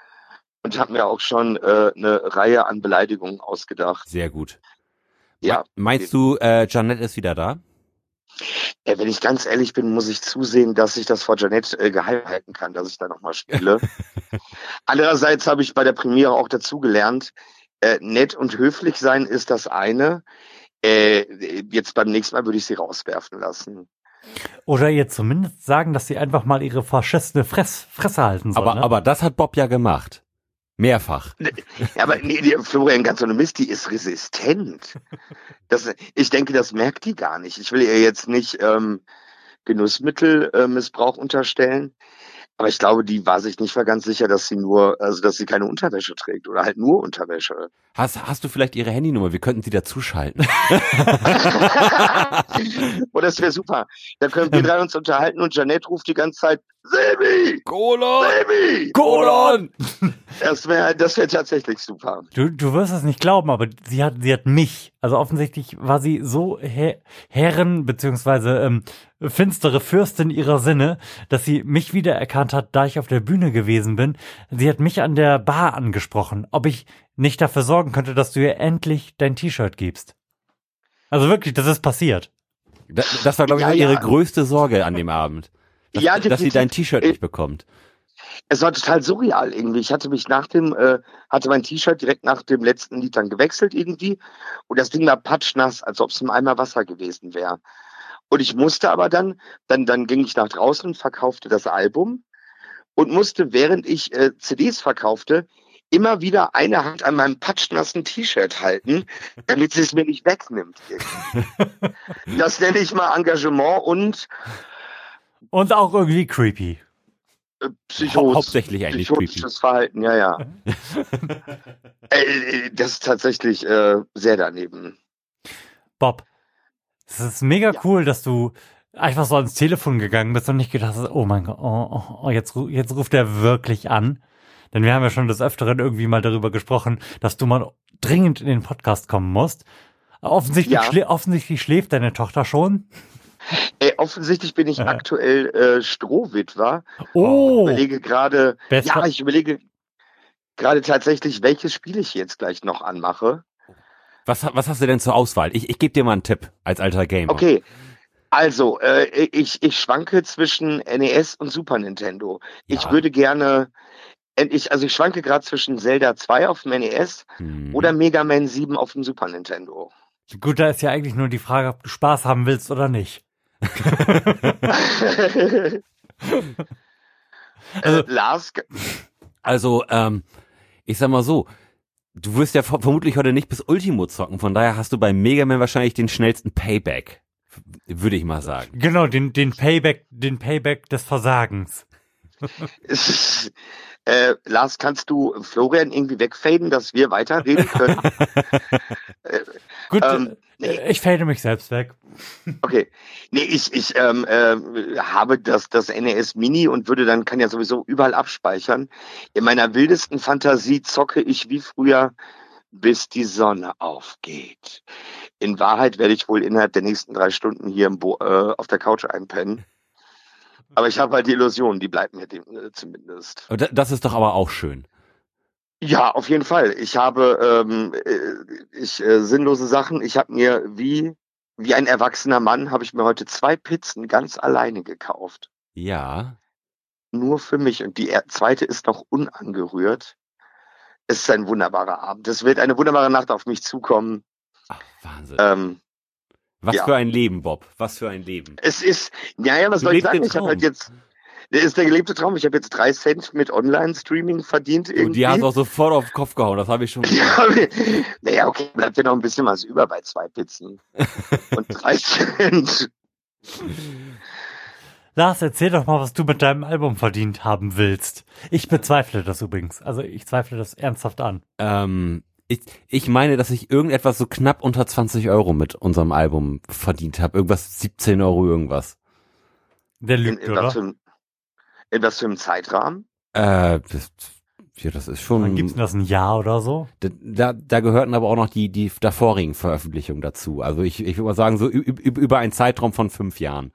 E: Und habe mir auch schon äh, eine Reihe an Beleidigungen ausgedacht.
A: Sehr gut.
E: Ja,
A: Me- Meinst du, äh, Janette ist wieder da?
E: Äh, wenn ich ganz ehrlich bin, muss ich zusehen, dass ich das vor Janet äh, geheim halten kann, dass ich da nochmal spiele. Andererseits habe ich bei der Premiere auch dazugelernt, äh, nett und höflich sein ist das eine. Äh, jetzt beim nächsten Mal würde ich sie rauswerfen lassen.
B: Oder ihr zumindest sagen, dass sie einfach mal ihre faschistene Fress, Fresse halten soll.
A: Aber,
B: ne?
A: aber das hat Bob ja gemacht. Mehrfach.
E: Ja, aber nee, die Florian ganz ohne Mist, die ist resistent. Das, ich denke, das merkt die gar nicht. Ich will ihr jetzt nicht ähm, Genussmittelmissbrauch unterstellen. Aber ich glaube, die war sich nicht mal ganz sicher, dass sie nur, also dass sie keine Unterwäsche trägt oder halt nur Unterwäsche.
A: Hast, hast du vielleicht ihre Handynummer? Wir könnten sie dazuschalten.
E: oh, das wäre super. Da können wir drei uns unterhalten und Janette ruft die ganze Zeit, Silvi!
A: Kolon!
E: Silvi!
A: Kolon!
E: Das wäre das wäre tatsächlich super.
B: Du, du wirst es nicht glauben, aber sie hat, sie hat mich. Also offensichtlich war sie so Her Herren beziehungsweise ähm, finstere Fürstin ihrer Sinne, dass sie mich wiedererkannt hat, da ich auf der Bühne gewesen bin. Sie hat mich an der Bar angesprochen, ob ich nicht dafür sorgen könnte, dass du ihr endlich dein T-Shirt gibst. Also wirklich, das ist passiert.
A: Das, das war, glaube ich,
E: Ja,
A: ihre
E: ja.
A: größte Sorge an dem Abend. Dass,
E: Ja,
A: dass sie dein T-Shirt nicht bekommt.
E: Es war total surreal irgendwie. Ich hatte mich nach dem, äh, hatte mein T-Shirt direkt nach dem letzten Lied dann gewechselt irgendwie. Und das Ding war patschnass, als ob es im Eimer Wasser gewesen wäre. Und ich musste aber dann, dann, dann ging ich nach draußen und verkaufte das Album und musste, während ich äh, CDs verkaufte, immer wieder eine Hand an meinem patschnassen T-Shirt halten, damit sie es mir nicht wegnimmt. das nenne ich mal Engagement und
B: Und auch irgendwie creepy.
E: Äh, Psychos.
A: Hauptsächlich eigentlich
E: psychotisches Verhalten, ja, ja. äh, äh, das ist tatsächlich äh, sehr daneben.
B: Bob, es ist mega
E: Ja.
B: cool, dass du einfach so ans Telefon gegangen bist und nicht gedacht hast, oh mein Gott, oh, oh, oh, jetzt, jetzt ruft er wirklich an. Denn wir haben ja schon des Öfteren irgendwie mal darüber gesprochen, dass du mal dringend in den Podcast kommen musst. Offensichtlich,
E: Ja.
B: schlä offensichtlich schläft deine Tochter schon.
E: Ey, offensichtlich bin ich aktuell äh, Strohwitwer.
B: Oh,
E: Ich überlege gerade, ja, ich überlege gerade tatsächlich, welches Spiel ich jetzt gleich noch anmache.
A: Was, was hast du denn zur Auswahl? Ich, ich gebe dir mal einen Tipp als alter Gamer.
E: Okay. Also, äh, ich, ich schwanke zwischen NES und Super Nintendo. Ich
A: Ja.
E: würde gerne, ich, also ich schwanke gerade zwischen Zelda 2 auf dem NES
A: Hm.
E: oder Mega Man 7 auf dem Super Nintendo.
B: gut, da ist ja eigentlich nur die Frage, ob du Spaß haben willst oder nicht.
E: äh, Lars,
A: Also, ähm, ich sag mal so, du wirst ja ver- vermutlich heute nicht bis Ultimo zocken, von daher hast du bei Mega Man wahrscheinlich den schnellsten Payback. Würde ich mal sagen.
B: Genau, den, den Payback, den Payback des Versagens.
E: äh, Lars, kannst du Florian irgendwie wegfaden, dass wir weiterreden können?
B: Gut,
E: Ähm,
B: äh, ich fade mich selbst weg.
E: Okay. Nee, ich, ich ähm, äh, habe das, das NES Mini und würde dann, kann ja sowieso überall abspeichern. In meiner wildesten Fantasie zocke ich wie früher, bis die Sonne aufgeht. In Wahrheit werde ich wohl innerhalb der nächsten drei Stunden hier Bo äh, auf der Couch einpennen. Aber ich habe halt die Illusion, die bleibt mir dem, äh, zumindest.
A: Das ist doch aber auch schön.
E: Ja, auf jeden Fall. Ich habe ähm, äh, ich äh, sinnlose Sachen. Ich habe mir wie wie ein erwachsener Mann habe ich mir heute zwei Pizzen ganz alleine gekauft,
A: Ja.
E: nur für mich. Und die zweite ist noch unangerührt. Es ist ein wunderbarer Abend. Es wird eine wunderbare Nacht auf mich zukommen.
A: Ach, Wahnsinn.
E: Ähm,
A: Was
E: ja.
A: für ein Leben, Bob. Was für ein Leben.
E: es ist, naja, was
A: Du
E: soll ich sagen? Ich habe halt jetzt, das ist der gelebte Traum. Ich habe jetzt drei Cent mit Online-Streaming verdient
A: Und die hast du auch sofort auf den Kopf gehauen, das habe ich schon.
E: Ja, naja, okay, bleibt ja noch ein bisschen was über bei zwei Pizzen. Und drei Cent.
B: Lars, erzähl doch mal, was du mit deinem Album verdient haben willst. Ich bezweifle das übrigens. Also ich zweifle das ernsthaft an.
A: Ähm, ich, ich meine, dass ich irgendetwas so knapp unter 20 Euro mit unserem Album verdient habe. Irgendwas 17 Euro irgendwas.
B: Der
E: In,
B: lügt,
E: in, was
B: oder?
E: für, einem- in was für einem Zeitrahmen?
A: Äh, das, ja, das ist schon.
B: Wann gibt's denn das ein Jahr oder so?
A: Da, da, da gehörten aber auch noch die, die davorigen Veröffentlichungen dazu. Also ich, ich würde mal sagen, so über einen Zeitraum von fünf Jahren.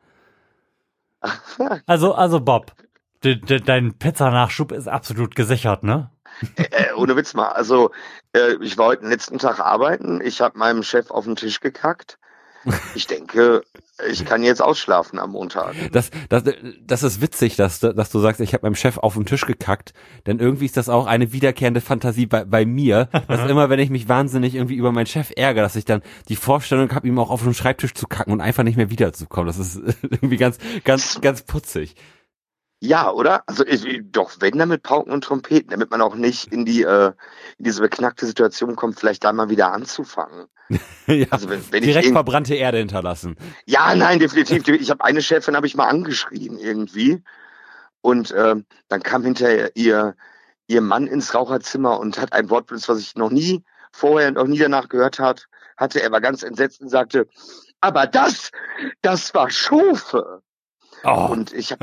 B: Also, also Bob, de, de, dein Pizzanachschub ist absolut gesichert, ne?
E: äh, ohne Witz mal. Also, äh, ich war heute den letzten Tag arbeiten. Ich habe meinem Chef auf den Tisch gekackt. Ich denke, ich kann jetzt ausschlafen am Montag.
A: Das, das, das ist witzig, dass, du- dass du sagst, ich habe meinem Chef auf den Tisch gekackt, denn irgendwie ist das auch eine wiederkehrende Fantasie bei, bei mir, dass immer, wenn ich mich wahnsinnig irgendwie über meinen Chef ärgere, dass ich dann die Vorstellung habe, ihm auch auf den Schreibtisch zu kacken und einfach nicht mehr wiederzukommen. Das ist irgendwie ganz, ganz, ganz putzig.
E: Ja, oder? Also ich, doch, wenn dann mit Pauken und Trompeten, damit man auch nicht in die äh, in diese beknackte Situation kommt, vielleicht da mal wieder anzufangen.
A: ja,
E: Also wenn, wenn
A: direkt
E: irgend-
A: verbrannte Erde hinterlassen.
E: Ja, nein, definitiv. Ich habe eine Chefin habe ich mal angeschrien irgendwie. Und äh, dann kam hinterher ihr, ihr Mann ins Raucherzimmer und hat ein Wort benutzt, was ich noch nie vorher und auch nie danach gehört hat, hatte. Er war ganz entsetzt und sagte, aber das, das war Schofe.
A: Oh,
E: Und ich hab,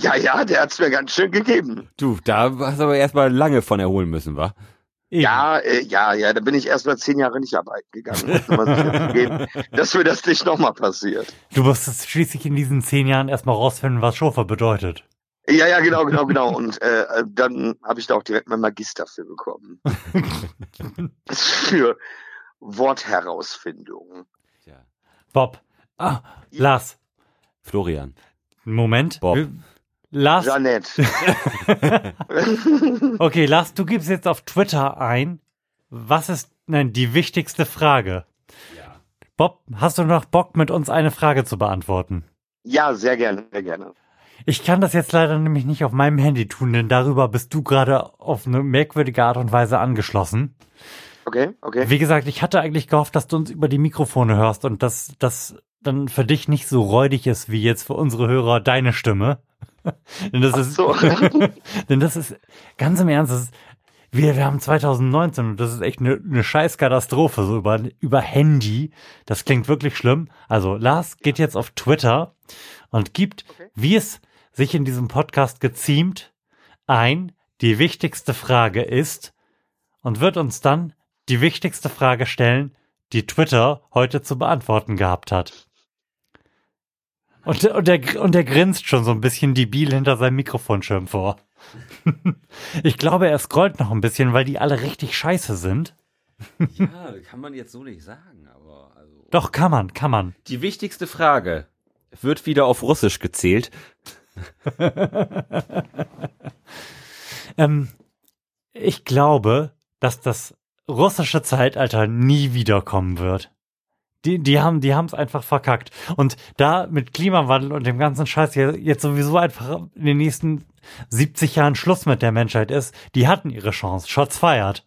E: ja, ja, der hat's mir ganz schön gegeben.
A: du, da hast du aber erstmal lange von erholen müssen, wa?
B: Eben.
E: Ja, äh, ja, ja, da bin ich erst mal zehn Jahre nicht arbeiten gegangen, zugeben, dass mir das nicht nochmal passiert.
B: Du musstest schließlich in diesen zehn Jahren erstmal rausfinden, was Schofer bedeutet.
E: Ja, ja, genau, genau, genau. Und äh, dann habe ich da auch direkt mein Magister für bekommen. für Wortherausfindung.
A: Ja.
B: Bob. Ah, Lars.
A: Florian.
B: Moment.
A: Bob.
B: Lars.
E: Jeanette.
B: Okay, Lars, du gibst jetzt auf Twitter ein. Was ist nein, die wichtigste Frage?
A: Ja.
B: Bob, hast du noch Bock, mit uns eine Frage zu beantworten?
E: ja, sehr gerne, sehr gerne.
B: Ich kann das jetzt leider nämlich nicht auf meinem Handy tun, denn darüber bist du gerade auf eine merkwürdige Art und Weise angeschlossen.
E: Okay, okay.
B: Wie gesagt, ich hatte eigentlich gehofft, dass du uns über die Mikrofone hörst und dass das dann für dich nicht so räudig ist wie jetzt für unsere Hörer deine Stimme. denn das ist,
E: so.
B: denn das ist ganz im Ernst, das ist, wir, wir haben 2019 und das ist echt eine, eine Scheißkatastrophe, so über, über Handy. Das klingt wirklich schlimm. Also Lars geht jetzt auf Twitter und gibt,
E: Okay.
B: wie es sich in diesem Podcast geziemt, ein, die wichtigste Frage ist und wird uns dann die wichtigste Frage stellen, die Twitter heute zu beantworten gehabt hat. Und, der- und, der, und der grinst schon so ein bisschen debil hinter seinem Mikrofonschirm vor. ich glaube, er scrollt noch ein bisschen, weil die alle richtig scheiße sind.
A: Ja, kann man jetzt so nicht sagen, aber also.
B: Doch, kann man, kann man.
A: Die wichtigste Frage wird wieder auf Russisch gezählt.
B: Ähm, ich glaube, dass das russische Zeitalter nie wiederkommen wird. Die, die haben, die haben es einfach verkackt. Und da mit Klimawandel und dem ganzen Scheiß hier jetzt sowieso einfach in den nächsten 70 Jahren Schluss mit der Menschheit ist, die hatten ihre Chance. Shots feiert.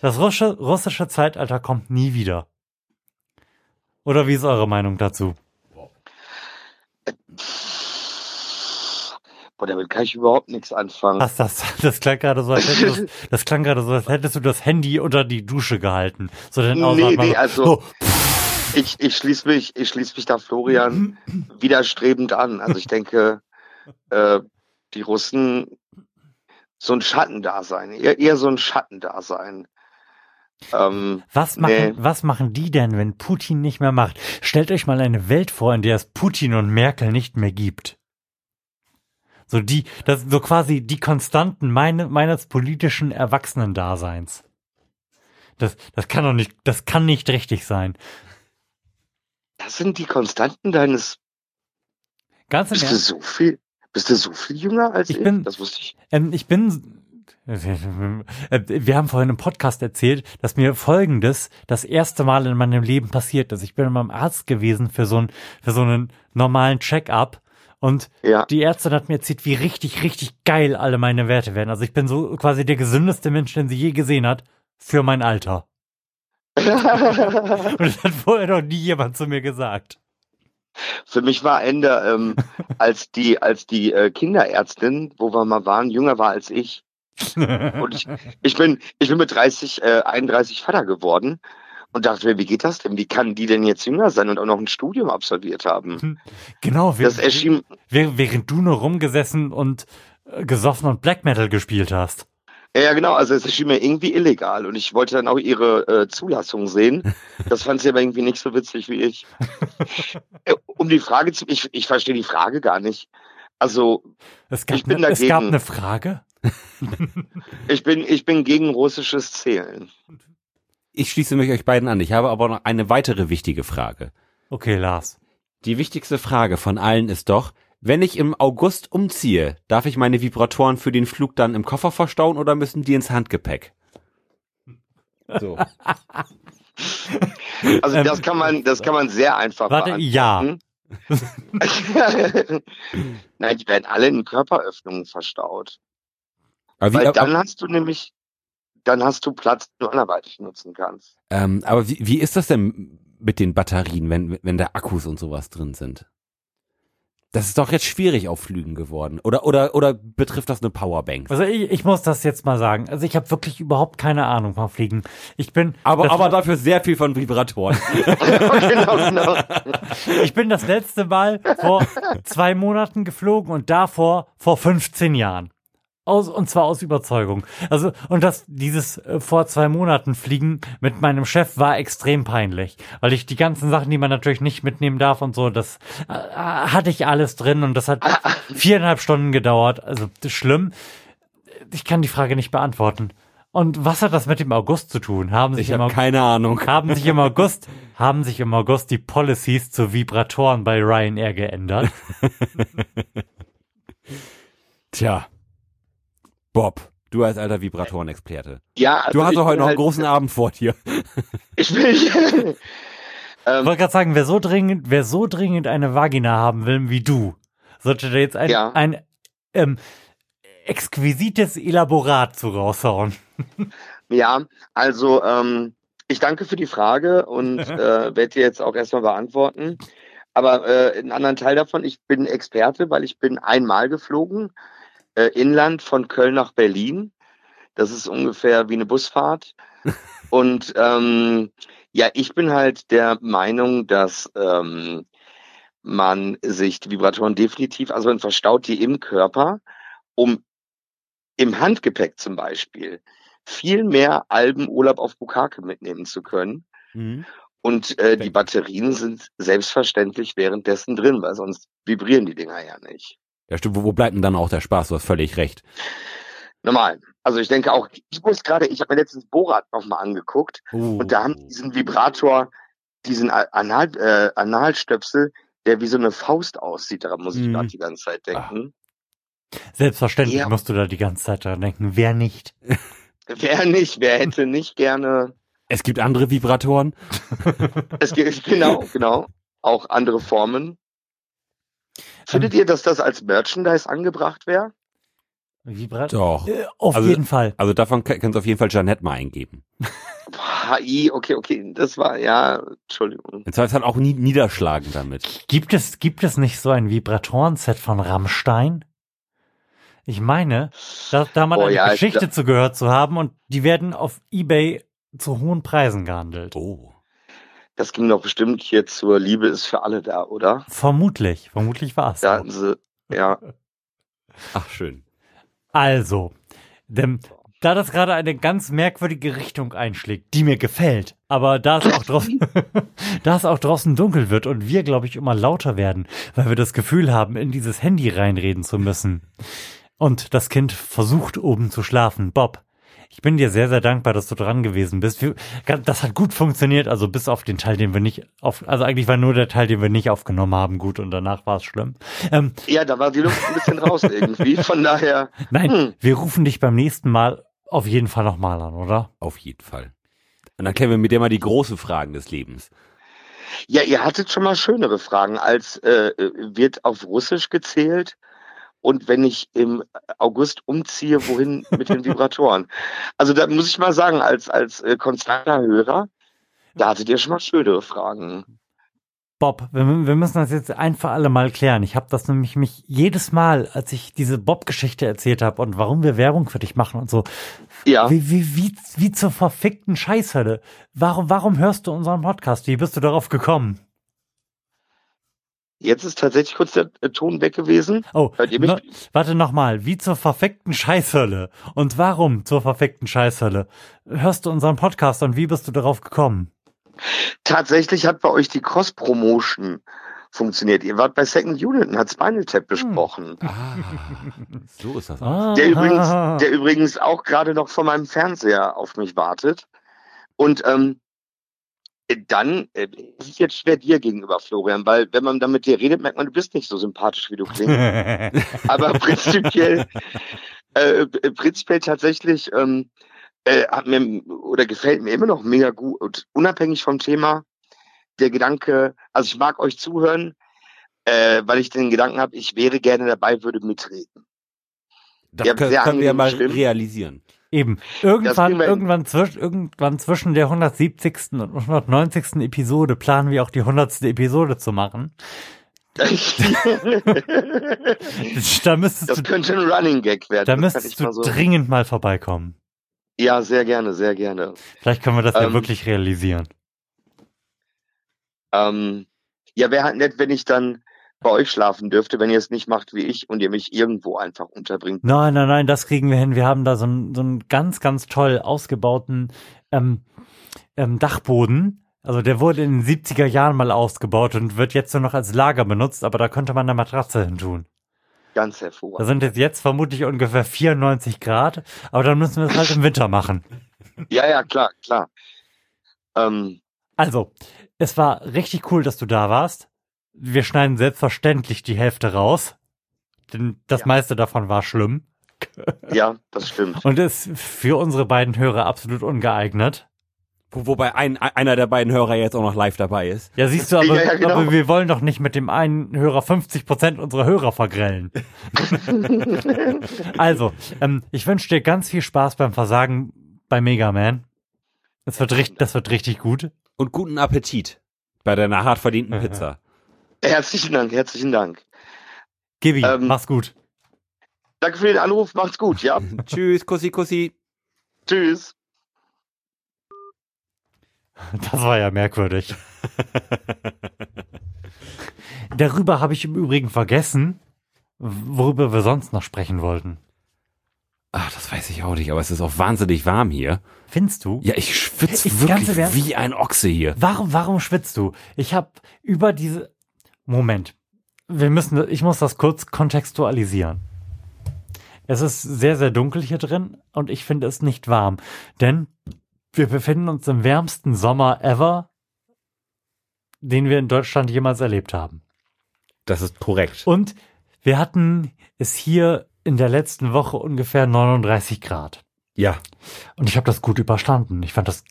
B: Das russische, russische Zeitalter kommt nie wieder. Oder wie ist eure Meinung dazu?
E: Boah, damit kann ich überhaupt nichts anfangen.
B: Was das, das klang gerade so, als hättest du, das klang gerade so, als hättest du das Handy unter die Dusche gehalten. So den
E: Nee, nee, also-
B: so,
E: Ich, ich schließe mich, ich schließe mich da Florian widerstrebend an. Also ich denke, äh, die Russen so ein Schattendasein, eher, eher so ein Schattendasein. Ähm,
B: was machen,
E: nee.
B: was machen die denn, wenn Putin nicht mehr macht? Stellt euch mal eine Welt vor, in der es Putin und Merkel nicht mehr gibt. So die, das, so quasi die Konstanten meine, meines politischen Erwachsenendaseins. Das, das kann doch nicht, das kann nicht richtig sein.
E: das sind die Konstanten deines.
B: Ganz im
E: Bist du
B: Ernst.
E: so viel, bist du so viel jünger als
B: Ich
E: ich?
B: bin-
E: das wusste ich.
B: Ähm, ich bin. äh, Wir haben vorhin im Podcast erzählt, dass mir Folgendes das erste Mal in meinem Leben passiert ist. Ich bin beim Arzt gewesen für so einen, für so einen normalen Check-up und
E: Ja.
B: die Ärztin hat mir erzählt, wie richtig, richtig geil alle meine Werte werden. Also ich bin so quasi der gesündeste Mensch, den sie je gesehen hat, für mein Alter. Und das hat vorher noch nie jemand zu mir gesagt.
E: Für mich war Ende, ähm, als die, als die äh, Kinderärztin, wo wir mal waren, jünger war als ich. Und ich, ich bin, ich bin mit 30, äh, 31 Vater geworden und dachte mir, wie geht das denn? Wie kann die denn jetzt jünger sein und auch noch ein Studium absolviert haben?
B: Genau,
E: Das erschien,
B: während, während du nur rumgesessen und äh, gesoffen und Black Metal gespielt hast.
E: ja, ja genau, also es erschien mir irgendwie illegal und ich wollte dann auch ihre äh, Zulassung sehen. Das fand sie aber irgendwie nicht so witzig wie ich. Äh, um die Frage zu, ich, ich verstehe die Frage gar nicht. Also
B: Es gab,
E: Ich bin
B: ne, es gab
E: dagegen.
B: eine Frage.
E: ich bin, ich bin gegen russisches Zählen.
A: Ich schließe mich euch beiden an. Ich habe aber noch eine weitere wichtige Frage.
B: Okay, Lars.
A: Die wichtigste Frage von allen ist doch, wenn ich im August umziehe, darf ich meine Vibratoren für den Flug dann im Koffer verstauen oder müssen die ins Handgepäck? So.
E: Also das kann man, das kann man sehr einfach
B: Warte, ja.
E: Nein, die werden alle in Körperöffnungen verstaut.
A: Aber wie,
E: Weil
A: aber,
E: dann hast du nämlich, dann hast du Platz, den du anderweitig nutzen kannst.
A: ähm, aber wie, wie ist das denn mit den Batterien, wenn, wenn da Akkus und sowas drin sind? Das ist doch jetzt schwierig auf Flügen geworden. Oder, oder, oder betrifft das eine Powerbank?
B: Also ich, ich muss das jetzt mal sagen. Also ich habe wirklich überhaupt keine Ahnung vom Fliegen. Ich bin
A: aber, aber dafür sehr viel von Vibratoren. genau,
B: genau. Ich bin das letzte Mal vor zwei Monaten geflogen und davor vor 15 Jahren. Aus, und zwar aus Überzeugung. Also, und das, dieses äh, vor zwei Monaten Fliegen mit meinem Chef war extrem peinlich. Weil ich die ganzen Sachen, die man natürlich nicht mitnehmen darf und so, das äh, hatte ich alles drin und das hat viereinhalb Stunden gedauert. Also, schlimm. Ich kann die Frage nicht beantworten. Und was hat das mit dem August zu tun? Haben sich
A: ich habe keine Ahnung.
B: Haben sich im August, haben sich im August die Policies zu Vibratoren bei Ryanair geändert?
A: Tja. Bob, du als alter Vibratorenexperte.
E: Ja,
A: also du hast doch heute noch einen halt, großen Abend vor dir.
E: Ich will.
B: ich ähm, wollte gerade sagen, wer so dringend, wer so dringend eine Vagina haben will wie du, sollte da jetzt ein, ja. ein ähm, exquisites Elaborat zu raushauen.
E: Ja, also ähm, ich danke für die Frage und äh, werde dir jetzt auch erstmal beantworten. Aber äh, einen anderen Teil davon, ich bin Experte, weil ich bin einmal geflogen äh, Inland von Köln nach Berlin. Das ist ungefähr wie eine Busfahrt. Und ähm, ja, ich bin halt der Meinung, dass ähm, man sich die Vibratoren definitiv, also man verstaut die im Körper, um im Handgepäck zum Beispiel viel mehr Albenurlaub auf Bukake mitnehmen zu können. Mhm. Und äh, die Batterien sind selbstverständlich währenddessen drin, weil sonst vibrieren die Dinger ja nicht.
A: Ja, stimmt. Wo, bleibt denn dann auch der Spaß? Du hast völlig recht.
E: Normal. Also ich denke auch, ich muss gerade, ich habe mir letztens Borat nochmal angeguckt uh. und da haben die diesen Vibrator, diesen Anal, äh, Analstöpsel, der wie so eine Faust aussieht. Daran muss ich mm. gerade die ganze Zeit denken.
B: Ach. Selbstverständlich ja. musst du da die ganze Zeit dran denken. Wer nicht?
E: Wer nicht? Wer hätte nicht gerne?
A: Es gibt andere Vibratoren.
E: es gibt genau, genau, auch andere Formen. Findet ihr, dass das als Merchandise angebracht wäre?
A: Vibrat? Doch.
B: Äh, auf also, jeden Fall.
A: Also davon kannst du auf jeden Fall Janette mal eingeben.
E: HI, okay, okay, das war, ja, Entschuldigung.
A: Jetzt heißt halt auch nie niederschlagen damit.
B: Gibt es, gibt es nicht so ein Vibratoren-Set von Rammstein? Ich meine, da, da mal oh, eine ja, Geschichte zu gehört zu haben und die werden auf Ebay zu hohen Preisen gehandelt.
A: Oh.
E: Das ging doch bestimmt hier zur Liebe ist für alle da, oder?
B: Vermutlich, vermutlich war es.
E: Da hatten sie, ja.
A: Ach, schön.
B: Also, denn, da das gerade eine ganz merkwürdige Richtung einschlägt, die mir gefällt, aber da es auch draußen, da es auch draußen dunkel wird und wir, glaube ich, immer lauter werden, weil wir das Gefühl haben, in dieses Handy reinreden zu müssen. Und das Kind versucht oben zu schlafen. Bob, ich bin dir sehr, sehr dankbar, dass du dran gewesen bist. Das hat gut funktioniert, also bis auf den Teil, den wir nicht auf, also eigentlich war nur der Teil, den wir nicht aufgenommen haben, gut und danach war es schlimm.
E: Ähm, ja, da war die Luft ein bisschen raus irgendwie, von daher.
B: Nein, hm. wir rufen dich beim nächsten Mal auf jeden Fall nochmal an, oder?
A: Auf jeden Fall. Und dann kennen wir mit dir mal die großen Fragen des Lebens.
E: Ja, ihr hattet schon mal schönere Fragen, als äh, wird auf Russisch gezählt und wenn ich im August umziehe, wohin mit den Vibratoren? Also da muss ich mal sagen, als, als äh, konstanter Hörer, da hattet ihr schon mal schönere Fragen.
B: Bob, wir, wir müssen das jetzt ein für alle Mal klären. Ich habe das nämlich mich jedes Mal, als ich diese Bob-Geschichte erzählt habe und warum wir Werbung für dich machen und so. Ja. Wie, wie, wie, wie zur verfickten Scheißhölle. Warum, warum hörst du unseren Podcast? Wie bist du darauf gekommen?
E: Jetzt ist tatsächlich kurz der Ton weg gewesen.
B: Oh, Hört ihr mich? No, warte nochmal. Wie zur verfickten Scheißhölle? Und warum zur verfickten Scheißhölle? Hörst du unseren Podcast und wie bist du darauf gekommen?
E: Tatsächlich hat bei euch die Cross-Promotion funktioniert. Ihr wart bei Second Unit und hat Spinal Tap hm. besprochen. Ah,
A: so ist das.
E: Der übrigens, der übrigens auch gerade noch von meinem Fernseher auf mich wartet. Und ähm, dann äh, ist es jetzt schwer dir gegenüber, Florian, weil wenn man dann mit dir redet, merkt man, du bist nicht so sympathisch, wie du klingst. Aber prinzipiell, äh, prinzipiell tatsächlich ähm, äh, hat mir oder gefällt mir immer noch mega gut, unabhängig vom Thema, der Gedanke, also ich mag euch zuhören, äh, weil ich den Gedanken habe, ich wäre gerne dabei, würde mitreden.
A: Das können, können wir mal realisieren.
B: Eben. Irgendwann, irgendwann, zwisch, irgendwann zwischen der 170. und 190. Episode planen wir auch die 100. Episode zu machen. da müsstest
E: das
B: du,
E: könnte ein Running Gag werden.
B: da müsstest
E: ich
B: du
E: mal so.
B: dringend mal vorbeikommen.
E: Ja, sehr gerne, sehr gerne.
B: Vielleicht können wir das ja
E: Ähm,
B: wirklich realisieren.
E: Ähm, ja, wäre halt nett, wenn ich dann bei euch schlafen dürfte, wenn ihr es nicht macht wie ich und ihr mich irgendwo einfach unterbringt.
B: Nein, nein, nein, das kriegen wir hin. Wir haben da so einen, so einen ganz, ganz toll ausgebauten ähm, ähm, Dachboden. Also der wurde in den 70er Jahren mal ausgebaut und wird jetzt nur noch als Lager benutzt, aber da könnte man eine Matratze hin tun.
E: Ganz
B: Da
E: hervorragend.
B: sind jetzt, jetzt vermutlich ungefähr 94 Grad, aber dann müssen wir es halt im Winter machen.
E: Ja, ja, klar, klar. Ähm,
B: Also, es war richtig cool, dass du da warst. Wir schneiden selbstverständlich die Hälfte raus, denn das
E: Ja.
B: meiste davon war schlimm
E: ja, das stimmt.
B: und ist für unsere beiden Hörer absolut ungeeignet.
A: Wo, wobei ein, einer der beiden Hörer jetzt auch noch live dabei ist.
B: Ja, siehst du, aber,
E: Ja, ja, genau.
B: aber wir wollen doch nicht mit dem einen Hörer 50 Prozent unserer Hörer vergrellen. also, ähm, ich wünsche dir ganz viel Spaß beim Versagen bei Mega Man. Das wird, richtig, das wird richtig gut.
A: Und guten Appetit bei deiner hart verdienten Pizza.
E: Herzlichen Dank, herzlichen Dank.
B: Gibi,
E: Ähm,
B: mach's gut.
E: Danke für den Anruf, macht's gut, ja.
A: Tschüss, Kussi, Kussi.
E: Tschüss.
B: Das war ja merkwürdig. Darüber habe ich im Übrigen vergessen, worüber wir sonst noch sprechen wollten.
A: Ach, das weiß ich auch nicht, aber es ist auch wahnsinnig warm hier.
B: Findest du?
A: Ja, ich schwitze
B: Ich-
A: wirklich wie ein Ochse hier.
B: Warum, warum schwitzt du? Ich habe über diese. Moment. Wir müssen, ich muss das kurz kontextualisieren. Es ist sehr, sehr dunkel hier drin und ich finde es nicht warm. Denn wir befinden uns im wärmsten Sommer ever, den wir in Deutschland jemals erlebt haben.
A: Das ist korrekt.
B: Und wir hatten es hier in der letzten Woche ungefähr 39 Grad.
A: Ja,
B: Und ich habe das gut überstanden. Ich fand das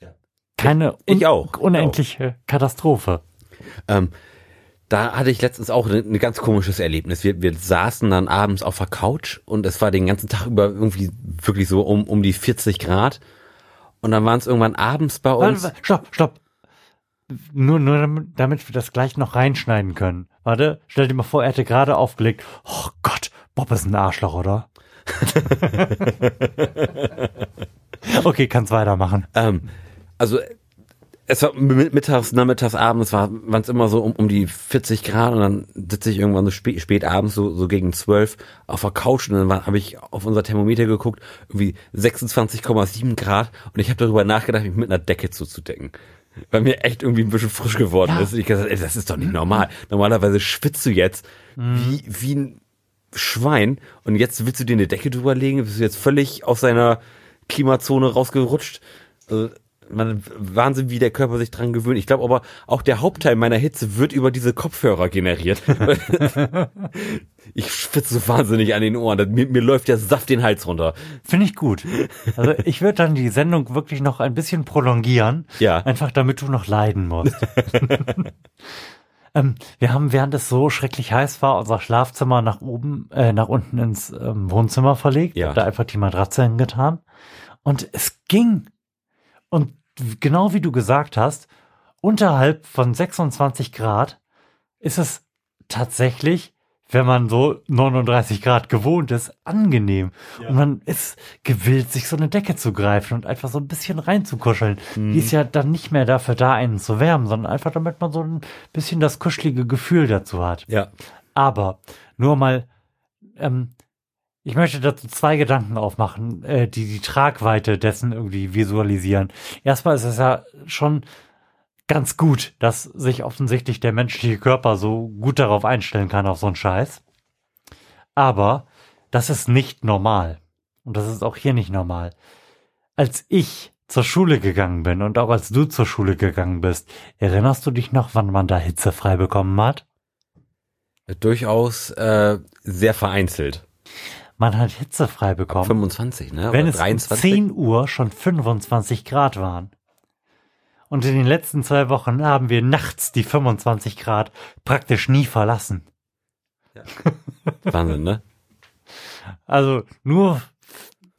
B: keine
A: Ich
B: un
A: auch.
B: unendliche Katastrophe.
A: ähm, da hatte ich letztens auch ein ne ganz komisches Erlebnis. Wir, wir saßen dann abends auf der Couch und es war den ganzen Tag über irgendwie wirklich so um, um die 40 Grad. Und dann waren es irgendwann abends bei uns.
B: Warte, stopp, stopp. Nur, nur damit, damit wir das gleich noch reinschneiden können. Warte, stell dir mal vor, er hätte gerade aufgelegt. Oh Gott, Bob ist ein Arschloch, oder? okay, kannst weitermachen.
A: Ähm, also es war mi- mittags, nachmittags, abends war waren es immer so um, um die 40 Grad und dann sitze ich irgendwann so spät, spät abends so, so gegen 12 auf der Couch und dann habe ich auf unser Thermometer geguckt, irgendwie 26,7 Grad und ich habe darüber nachgedacht, mich mit einer Decke zuzudecken. Weil mir echt irgendwie ein bisschen frisch geworden
B: Ja.
A: ist. Und ich gesagt, ey, das ist doch nicht normal. Normalerweise schwitzt du jetzt wie, wie ein Schwein und jetzt willst du dir eine Decke drüber legen, bist du jetzt völlig aus seiner Klimazone rausgerutscht. Also, man, Wahnsinn, wie der Körper sich dran gewöhnt. Ich glaube aber, auch der Hauptteil meiner Hitze wird über diese Kopfhörer generiert. ich schwitze so wahnsinnig an den Ohren. Mir, mir läuft der Saft den Hals runter.
B: Finde ich gut. Also ich würde dann die Sendung wirklich noch ein bisschen prolongieren.
A: Ja.
B: Einfach damit du noch leiden musst. ähm, wir haben, während es so schrecklich heiß war, unser Schlafzimmer nach oben, äh, nach unten ins ähm, Wohnzimmer verlegt.
A: Ja.
B: Da einfach die Matratze hingetan. Und es ging. Und genau wie du gesagt hast, unterhalb von 26 Grad ist es tatsächlich, wenn man so 39 Grad gewohnt ist, angenehm. Und man ist gewillt, sich so eine Decke zu greifen und einfach so ein bisschen reinzukuscheln. Die ist ja dann nicht mehr dafür da, einen zu wärmen, sondern einfach damit man so ein bisschen das kuschelige Gefühl dazu hat.
A: Ja.
B: Aber nur mal, ähm, ich möchte dazu zwei Gedanken aufmachen, äh, die die Tragweite dessen irgendwie visualisieren. Erstmal ist es ja schon ganz gut, dass sich offensichtlich der menschliche Körper so gut darauf einstellen kann, auf so einen Scheiß. Aber das ist nicht normal. Und das ist auch hier nicht normal. Als ich zur Schule gegangen bin und auch als du zur Schule gegangen bist, erinnerst du dich noch, wann man da hitzefrei bekommen hat?
A: Durchaus äh, sehr vereinzelt.
B: Man hat hitzefrei bekommen.
A: 25, ne?
B: wenn
A: Oder
B: es
A: 23.
B: um 10 Uhr schon 25 Grad waren. Und in den letzten zwei Wochen haben wir nachts die 25 Grad praktisch nie verlassen.
A: Wahnsinn, ne?
B: Also nur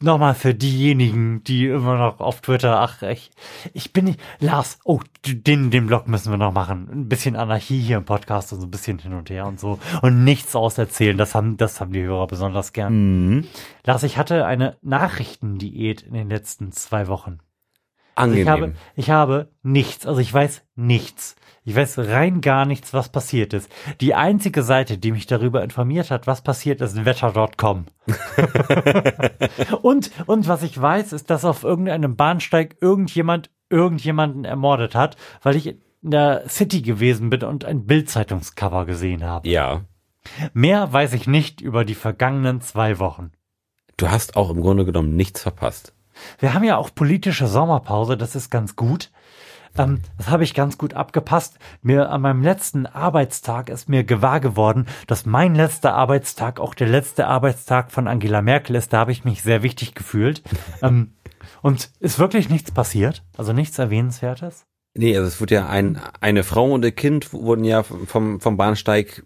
B: nochmal für diejenigen, die immer noch auf Twitter, ach, ich, ich bin nicht, Lars, oh, den, den Blog müssen wir noch machen. Ein bisschen Anarchie hier im Podcast und so ein bisschen hin und her und so. Und nichts auserzählen, das haben, das haben die Hörer besonders gern.
A: Mhm.
B: Lars, ich hatte eine Nachrichtendiät in den letzten zwei Wochen.
A: Angenehm.
B: Ich habe, ich habe nichts, also ich weiß nichts. Ich weiß rein gar nichts, was passiert ist. Die einzige Seite, die mich darüber informiert hat, was passiert ist, wetter.com. und, und was ich weiß, ist, dass auf irgendeinem Bahnsteig irgendjemand irgendjemanden ermordet hat, weil ich in der City gewesen bin und ein Bildzeitungscover gesehen habe.
A: ja.
B: Mehr weiß ich nicht über die vergangenen zwei Wochen.
A: Du hast auch im Grunde genommen nichts verpasst.
B: Wir haben ja auch politische Sommerpause, das ist ganz gut. Ähm, das habe ich ganz gut abgepasst. Mir an meinem letzten Arbeitstag ist mir gewahr geworden, dass mein letzter Arbeitstag auch der letzte Arbeitstag von Angela Merkel ist. Da habe ich mich sehr wichtig gefühlt. ähm, und ist wirklich nichts passiert, also nichts Erwähnenswertes.
A: Nee, also es wurde ja ein, eine Frau und ein Kind wurden ja vom, vom Bahnsteig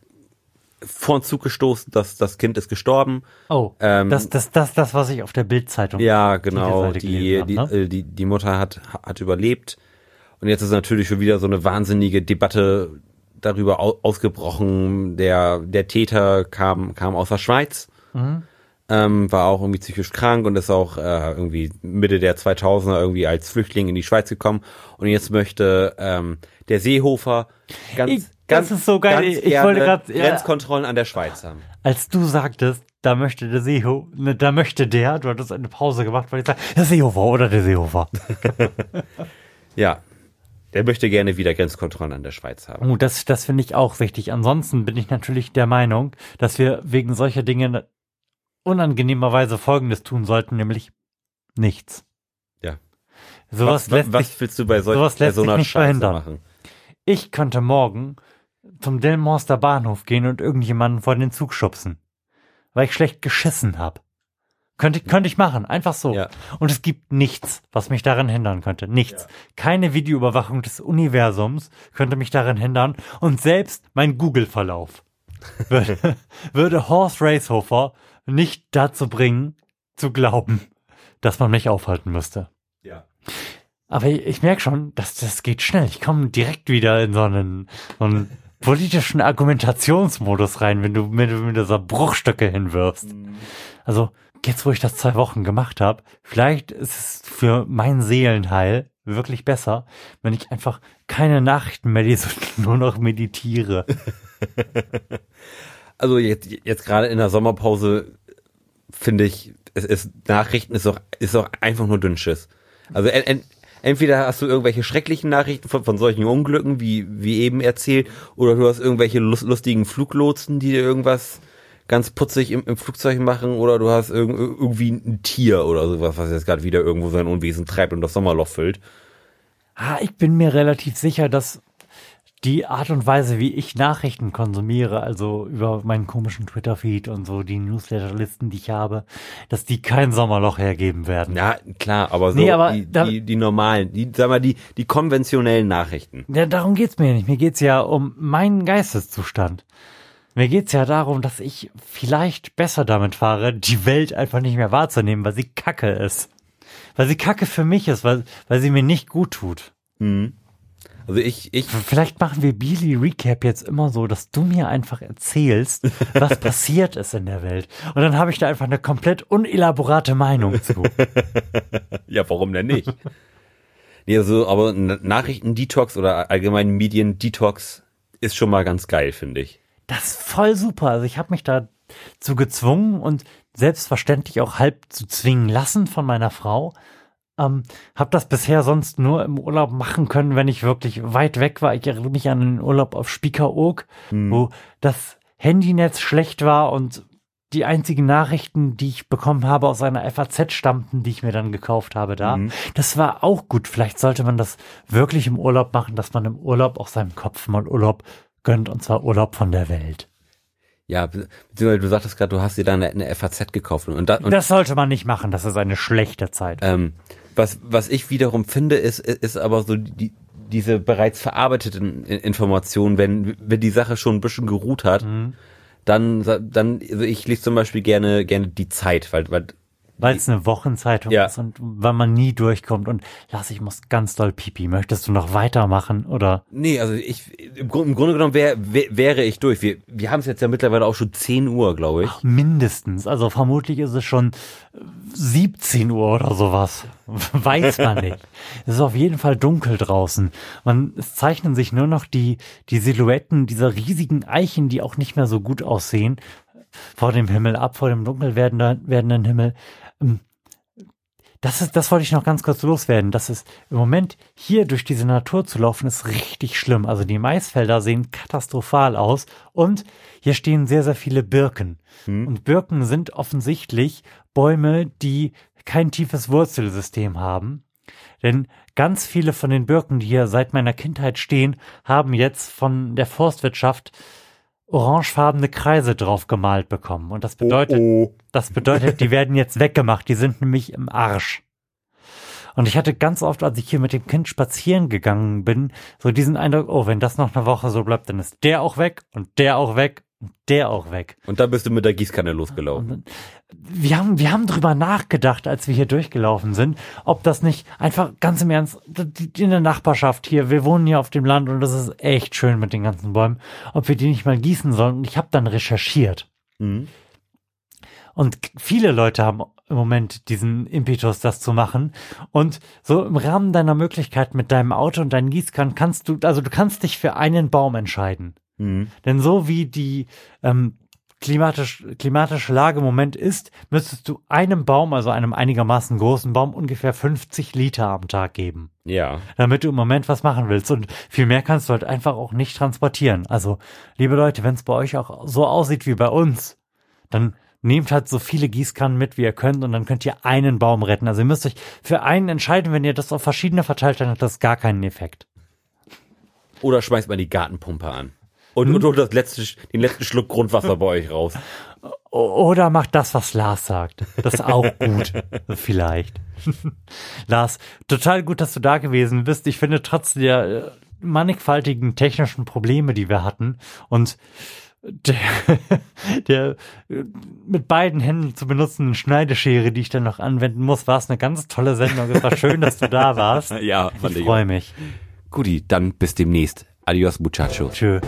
A: vor den Zug gestoßen, das, das Kind ist gestorben.
B: Oh,
A: Ähm,
B: das, das, das, das, was ich auf der Bildzeitung.
A: Ja, genau. Die, die,
B: hab, ne?
A: äh, die, die Mutter hat, hat überlebt. Und jetzt ist natürlich schon wieder so eine wahnsinnige Debatte darüber au ausgebrochen. Der, der Täter kam, kam aus der Schweiz,
B: Mhm.
A: ähm, war auch irgendwie psychisch krank und ist auch äh, irgendwie Mitte der 2000er irgendwie als Flüchtling in die Schweiz gekommen. Und jetzt möchte ähm, der Seehofer ganz,
B: Ich-
A: ganz,
B: das ist so geil. Ich
A: gerne
B: wollte grad- ja.
A: Grenzkontrollen an der Schweiz haben.
B: Als du sagtest, da möchte der Seehofer, ne, da möchte der, du hattest eine Pause gemacht, weil ich sage, der Seehofer oder der Seehofer.
A: Ja, der möchte gerne wieder Grenzkontrollen an der Schweiz haben.
B: Oh, das, das finde ich auch wichtig. Ansonsten bin ich natürlich der Meinung, dass wir wegen solcher Dinge unangenehmerweise Folgendes tun sollten, nämlich nichts.
A: Ja.
B: Sowas
A: was,
B: lässt
A: was
B: sich,
A: willst du bei, solch,
B: sowas
A: bei
B: lässt
A: so einer
B: nicht
A: Scheiße
B: verhindern.
A: machen?
B: ich könnte morgen zum Delmorster Bahnhof gehen und irgendjemanden vor den Zug schubsen, weil ich schlecht geschissen habe. Könnte, könnte ich machen, einfach so.
A: Ja.
B: Und es gibt nichts, was mich daran hindern könnte. Nichts. Keine Videoüberwachung des Universums könnte mich daran hindern. Und selbst mein Google-Verlauf würde, würde Horst Racehofer nicht dazu bringen, zu glauben, dass man mich aufhalten müsste.
A: Ja.
B: Aber ich, ich merke schon, dass das geht schnell. Ich komme direkt wieder in so einen, so einen politischen Argumentationsmodus rein, wenn du mir mit dieser Bruchstöcke hinwirfst. Also jetzt, wo ich das zwei Wochen gemacht habe, vielleicht ist es für mein Seelenheil wirklich besser, wenn ich einfach keine Nachrichten mehr lese und nur noch meditiere.
A: Also jetzt, jetzt gerade in der Sommerpause finde ich, es ist Nachrichten ist doch ist doch einfach nur Dünnschiss. Also en, en, entweder hast du irgendwelche schrecklichen Nachrichten von, von solchen Unglücken, wie wie eben erzählt, oder du hast irgendwelche lust, lustigen Fluglotsen, die dir irgendwas ganz putzig im, im Flugzeug machen, oder du hast irg irgendwie ein Tier oder sowas, was jetzt gerade wieder irgendwo sein Unwesen treibt und das Sommerloch füllt.
B: Ah, ich bin mir relativ sicher, dass die Art und Weise, wie ich Nachrichten konsumiere, also über meinen komischen Twitter-Feed und so, die Newsletterlisten, die ich habe, dass die kein Sommerloch hergeben werden.
A: Ja, klar, aber so
B: Nee, aber
A: die,
B: da-
A: die, die normalen, die, sag mal, die, die konventionellen Nachrichten.
B: Ja, darum geht's mir nicht. Mir geht's ja um meinen Geisteszustand. Mir geht's ja darum, dass ich vielleicht besser damit fahre, die Welt einfach nicht mehr wahrzunehmen, weil sie kacke ist. Weil sie kacke für mich ist, weil, weil sie mir nicht gut tut.
A: Mhm. Also ich, ich,
B: Vielleicht machen wir Beely Recap jetzt immer so, dass du mir einfach erzählst, was passiert ist in der Welt. Und dann habe ich da einfach eine komplett unelaborate Meinung zu.
A: ja, warum denn nicht? nee, also, aber ein Nachrichten-Detox oder allgemein Medien-Detox ist schon mal ganz geil, finde ich.
B: Das ist voll super. Also ich habe mich dazu gezwungen und selbstverständlich auch halb zu zwingen lassen von meiner Frau. Ähm, habe das bisher sonst nur im Urlaub machen können, wenn ich wirklich weit weg war. Ich erinnere mich an den Urlaub auf Spiekeroog, wo das Handynetz schlecht war und die einzigen Nachrichten, die ich bekommen habe aus einer FAZ stammten, die ich mir dann gekauft habe da. Das war auch gut. Vielleicht sollte man das wirklich im Urlaub machen, dass man im Urlaub auch seinem Kopf mal Urlaub gönnt und zwar Urlaub von der Welt.
A: Ja, be- beziehungsweise du sagtest gerade, du hast dir da eine, eine FAZ gekauft und, da, und
B: Das sollte man nicht machen, das ist eine schlechte Zeit.
A: ähm, was, was ich wiederum finde, ist, ist aber so die, diese bereits verarbeiteten Informationen, wenn, wenn die Sache schon ein bisschen geruht hat, dann, dann, also ich lese zum Beispiel gerne, gerne die Zeit, weil, weil
B: weil es eine Wochenzeitung
A: Ja.
B: ist und weil man nie durchkommt. Und Lars, ich muss ganz doll pipi. Möchtest du noch weitermachen oder?
A: Nee, also ich, im, Grund, im Grunde genommen wär, wär, wäre ich durch. Wir, wir haben es jetzt ja mittlerweile auch schon 10 Uhr, glaube ich.
B: Mindestens. Also vermutlich ist es schon äh, 17 Uhr oder sowas. Weiß man nicht. Es ist auf jeden Fall dunkel draußen. Man, es zeichnen sich nur noch die, die Silhouetten dieser riesigen Eichen, die auch nicht mehr so gut aussehen, vor dem Himmel ab, vor dem dunkel werdenden, werdenden Himmel. Ähm, Das ist, das wollte ich noch ganz kurz loswerden. Das ist im Moment hier durch diese Natur zu laufen, ist richtig schlimm. Also die Maisfelder sehen katastrophal aus und hier stehen sehr, sehr viele Birken. Und Birken sind offensichtlich Bäume, die kein tiefes Wurzelsystem haben. Denn ganz viele von den Birken, die hier seit meiner Kindheit stehen, haben jetzt von der Forstwirtschaft orangefarbene Kreise drauf gemalt bekommen. Und das bedeutet,
A: oh.
B: das bedeutet, die werden jetzt weggemacht. Die sind nämlich im Arsch. Und ich hatte ganz oft, als ich hier mit dem Kind spazieren gegangen bin, so diesen Eindruck, oh, wenn das noch eine Woche so bleibt, dann ist der auch weg und der auch weg der auch weg.
A: Und dann bist du mit der Gießkanne losgelaufen.
B: Wir haben, wir haben drüber nachgedacht, als wir hier durchgelaufen sind, ob das nicht einfach ganz im Ernst in der Nachbarschaft hier, wir wohnen hier auf dem Land und das ist echt schön mit den ganzen Bäumen, ob wir die nicht mal gießen sollen. Und ich habe dann recherchiert.
A: Mhm.
B: Und viele Leute haben im Moment diesen Impetus, das zu machen. Und so im Rahmen deiner Möglichkeit mit deinem Auto und deinen Gießkannen kannst du, also du kannst dich für einen Baum entscheiden.
A: Mhm.
B: Denn so wie die ähm, klimatisch, klimatische Lage im Moment ist, müsstest du einem Baum, also einem einigermaßen großen Baum, ungefähr 50 Liter am Tag geben,
A: Ja.
B: damit du im Moment was machen willst. Und viel mehr kannst du halt einfach auch nicht transportieren. Also, liebe Leute, wenn es bei euch auch so aussieht wie bei uns, dann nehmt halt so viele Gießkannen mit, wie ihr könnt, und dann könnt ihr einen Baum retten. Also ihr müsst euch für einen entscheiden, wenn ihr das auf verschiedene verteilt, dann hat das gar keinen Effekt.
A: Oder schmeißt mal die Gartenpumpe an. Und, und holt das letzte, den letzten Schluck Grundwasser bei euch raus.
B: Oder macht das, was Lars sagt. Das ist auch gut. Vielleicht. Lars, total gut, dass du da gewesen bist. Ich finde, trotz der äh, mannigfaltigen technischen Probleme, die wir hatten und der, der äh, mit beiden Händen zu benutzenden Schneideschere, die ich dann noch anwenden muss, war es eine ganz tolle Sendung. Es war schön, dass du da warst.
A: Ja, ich
B: freue mich.
A: Guti, dann bis demnächst. Adios, muchacho.
B: Tschö.